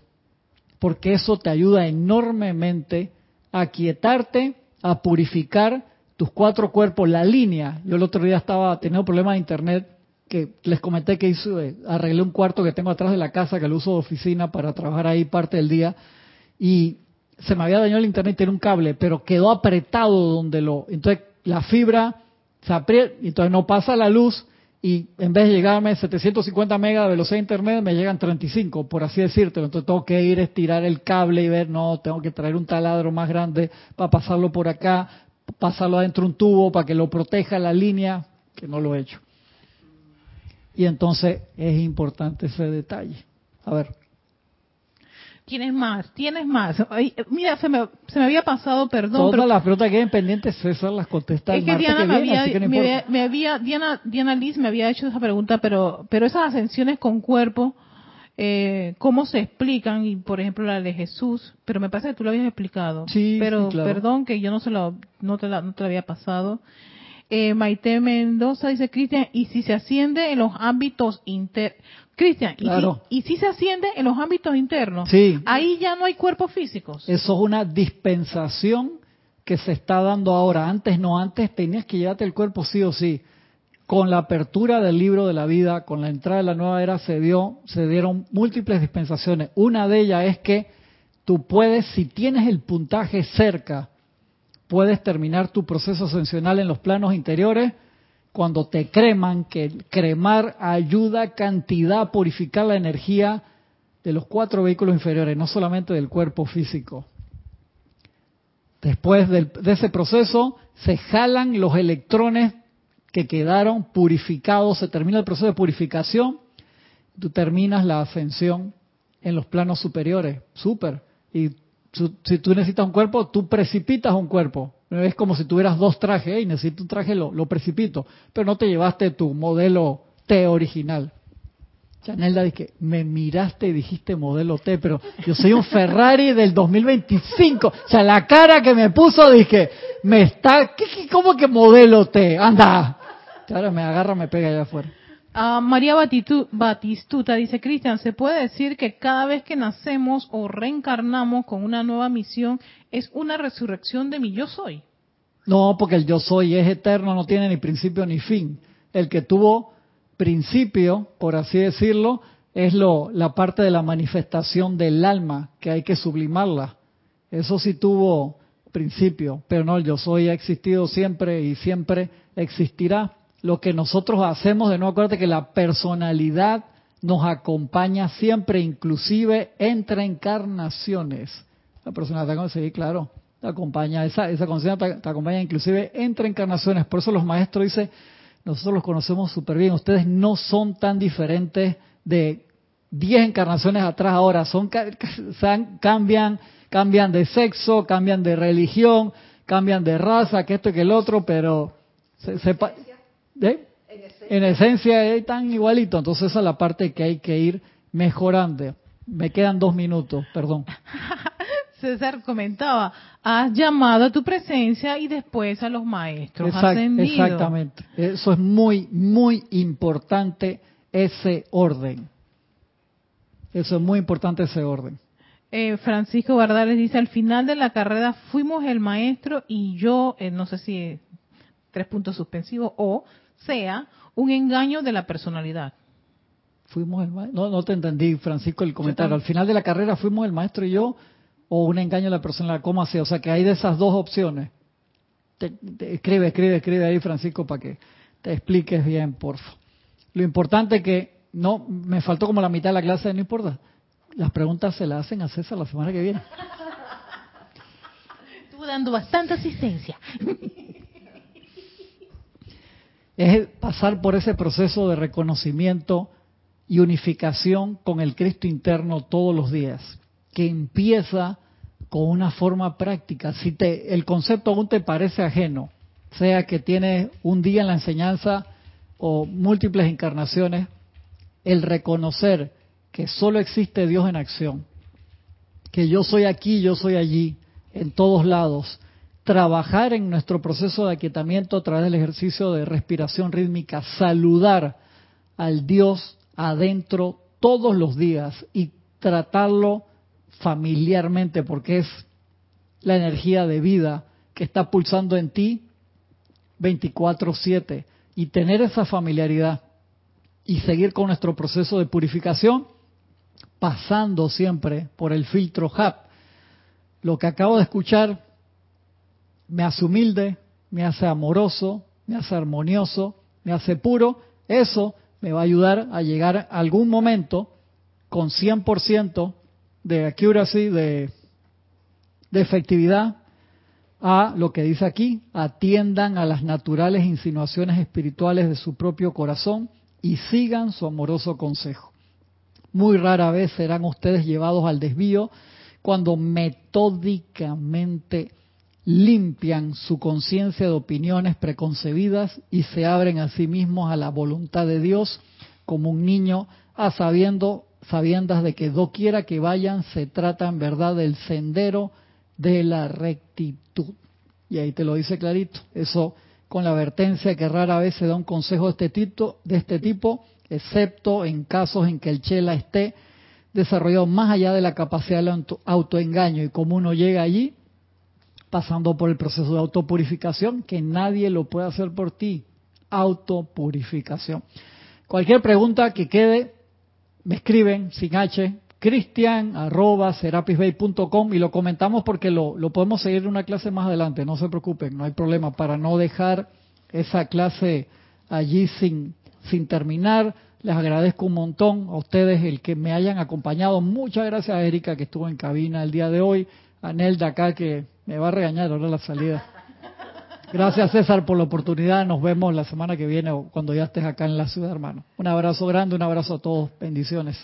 porque eso te ayuda enormemente a quietarte, a purificar tus cuatro cuerpos, la línea. Yo el otro día estaba teniendo problemas de internet que les comenté que hice, arreglé un cuarto que tengo atrás de la casa que lo uso de oficina para trabajar ahí parte del día y se me había dañado el internet tenía un cable, pero quedó apretado donde lo, entonces la fibra se aprieta, entonces no pasa la luz y en vez de llegarme 750 megas de velocidad de internet, me llegan 35, por así decirte. Entonces tengo que ir a estirar el cable y ver, no, tengo que traer un taladro más grande para pasarlo por acá, pasarlo adentro de un tubo para que lo proteja la línea, que no lo he hecho. Y entonces es importante ese detalle. A ver. Tienes más, tienes más. mira, se me, se me había pasado, perdón. Todas las preguntas que queden pendientes, César las contesta Es que Diana me, había, me, había, Diana, Diana Liz me había hecho esa pregunta, pero, pero esas ascensiones con cuerpo, eh, ¿cómo se explican? Y por ejemplo la de Jesús, pero me parece que tú lo habías explicado. Sí, pero claro. perdón que yo no se lo, no te la, no te había pasado. Eh, Maite Mendoza dice, Cristian, ¿y si se asciende en los ámbitos inter Cristian, ¿y, si, se asciende en los ámbitos internos? Sí. Ahí ya no hay cuerpos físicos. Eso es una dispensación que se está dando ahora. Antes no, antes tenías que llevarte el cuerpo sí o sí. Con la apertura del libro de la vida, con la entrada de la nueva era, se, dio, se dieron múltiples dispensaciones. Una de ellas es que tú puedes, si tienes el puntaje cerca, puedes terminar tu proceso ascensional en los planos interiores cuando te creman, que cremar ayuda cantidad a purificar la energía de los cuatro vehículos inferiores, no solamente del cuerpo físico. Después de ese proceso se jalan los electrones que quedaron purificados, se termina el proceso de purificación, tú terminas la ascensión en los planos superiores, súper. Y si tú necesitas un cuerpo, tú precipitas un cuerpo, es como si tuvieras dos trajes, y necesito un traje, lo, lo, precipito, pero no te llevaste tu modelo T original. Chanelda dice, me miraste y dijiste modelo T, pero yo soy un Ferrari del 2025. O sea, la cara que me puso, dije, me está, ¿qué, cómo que modelo T? Anda. Ahora me agarra, me pega allá afuera. Uh, María Batistuta dice, Cristian, ¿se puede decir que cada vez que nacemos o reencarnamos con una nueva misión es una resurrección de mi yo soy? No, porque el yo soy es eterno, no tiene ni principio ni fin. El que tuvo principio, por así decirlo, es lo, la parte de la manifestación del alma, que hay que sublimarla. Eso sí tuvo principio, pero no, el yo soy ha existido siempre y siempre existirá lo que nosotros hacemos, de nuevo acuérdate que la personalidad nos acompaña siempre, inclusive entre encarnaciones. La personalidad, sí, claro, te acompaña, esa, esa conciencia te, acompaña inclusive entre encarnaciones. Por eso los maestros dicen, nosotros los conocemos súper bien, ustedes no son tan diferentes de 10 encarnaciones atrás ahora, son cambian, cambian de sexo, cambian de religión, cambian de raza, que esto y que el otro, pero se, en esencia. es tan igualito, entonces esa es la parte que hay que ir mejorando. Me quedan dos minutos, perdón. César comentaba, has llamado a tu presencia y después a los maestros ascendidos. Exactamente. Eso es muy, muy importante, ese orden. Eso es muy importante, ese orden. eh, Francisco Bardales dice, al final de la carrera fuimos el maestro y yo, eh, no sé si tres puntos suspensivos, o sea, un engaño de la personalidad. Fuimos el maestro. No, no te entendí, Francisco, el comentario. Al final de la carrera fuimos el maestro y yo, o un engaño de la personalidad. ¿Cómo así? O sea, que hay de esas dos opciones. escribe, escribe, escribe ahí, Francisco, para que te expliques bien, porfa. Lo importante que no, me faltó como la mitad de la clase, no importa. Las preguntas se las hacen a César la semana que viene. Estuvo dando bastante asistencia. Es pasar por ese proceso de reconocimiento y unificación con el Cristo interno todos los días, que empieza con una forma práctica. Si te, el concepto aún te parece ajeno, sea que tienes un día en la enseñanza o múltiples encarnaciones, el reconocer que solo existe Dios en acción, que yo soy aquí, yo soy allí, en todos lados, trabajar en nuestro proceso de aquietamiento a través del ejercicio de respiración rítmica, saludar al Dios adentro todos los días y tratarlo familiarmente porque es la energía de vida que está pulsando en ti 24/7 y tener esa familiaridad y seguir con nuestro proceso de purificación, pasando siempre por el filtro HAP. Lo que acabo de escuchar me hace humilde, me hace amoroso, me hace armonioso, me hace puro. Eso me va a ayudar a llegar a algún momento con 100% de accuracy, de, de efectividad, a lo que dice aquí, atiendan a las naturales insinuaciones espirituales de su propio corazón y sigan su amoroso consejo. Muy rara vez serán ustedes llevados al desvío cuando metódicamente limpian su conciencia de opiniones preconcebidas y se abren a sí mismos a la voluntad de Dios como un niño a sabiendo sabiendas de que doquiera que vayan se trata en verdad del sendero de la rectitud. Y ahí te lo dice clarito. Eso con la advertencia que rara vez se da un consejo de este tipo, de este tipo excepto en casos en que el chela esté desarrollado más allá de la capacidad del autoengaño y como uno llega allí pasando por el proceso de autopurificación que nadie lo puede hacer por ti autopurificación cualquier pregunta que quede me escriben sin h cristian arroba y lo comentamos porque lo, lo podemos seguir en una clase más adelante, no se preocupen, no hay problema, para no dejar esa clase allí sin, sin terminar. Les agradezco un montón a ustedes el que me hayan acompañado. Muchas gracias a Erika que estuvo en cabina el día de hoy, a Nelda acá que me va a regañar ahora la salida. Gracias César por la oportunidad. Nos vemos la semana que viene o cuando ya estés acá en la ciudad, hermano. Un abrazo grande, un abrazo a todos. Bendiciones.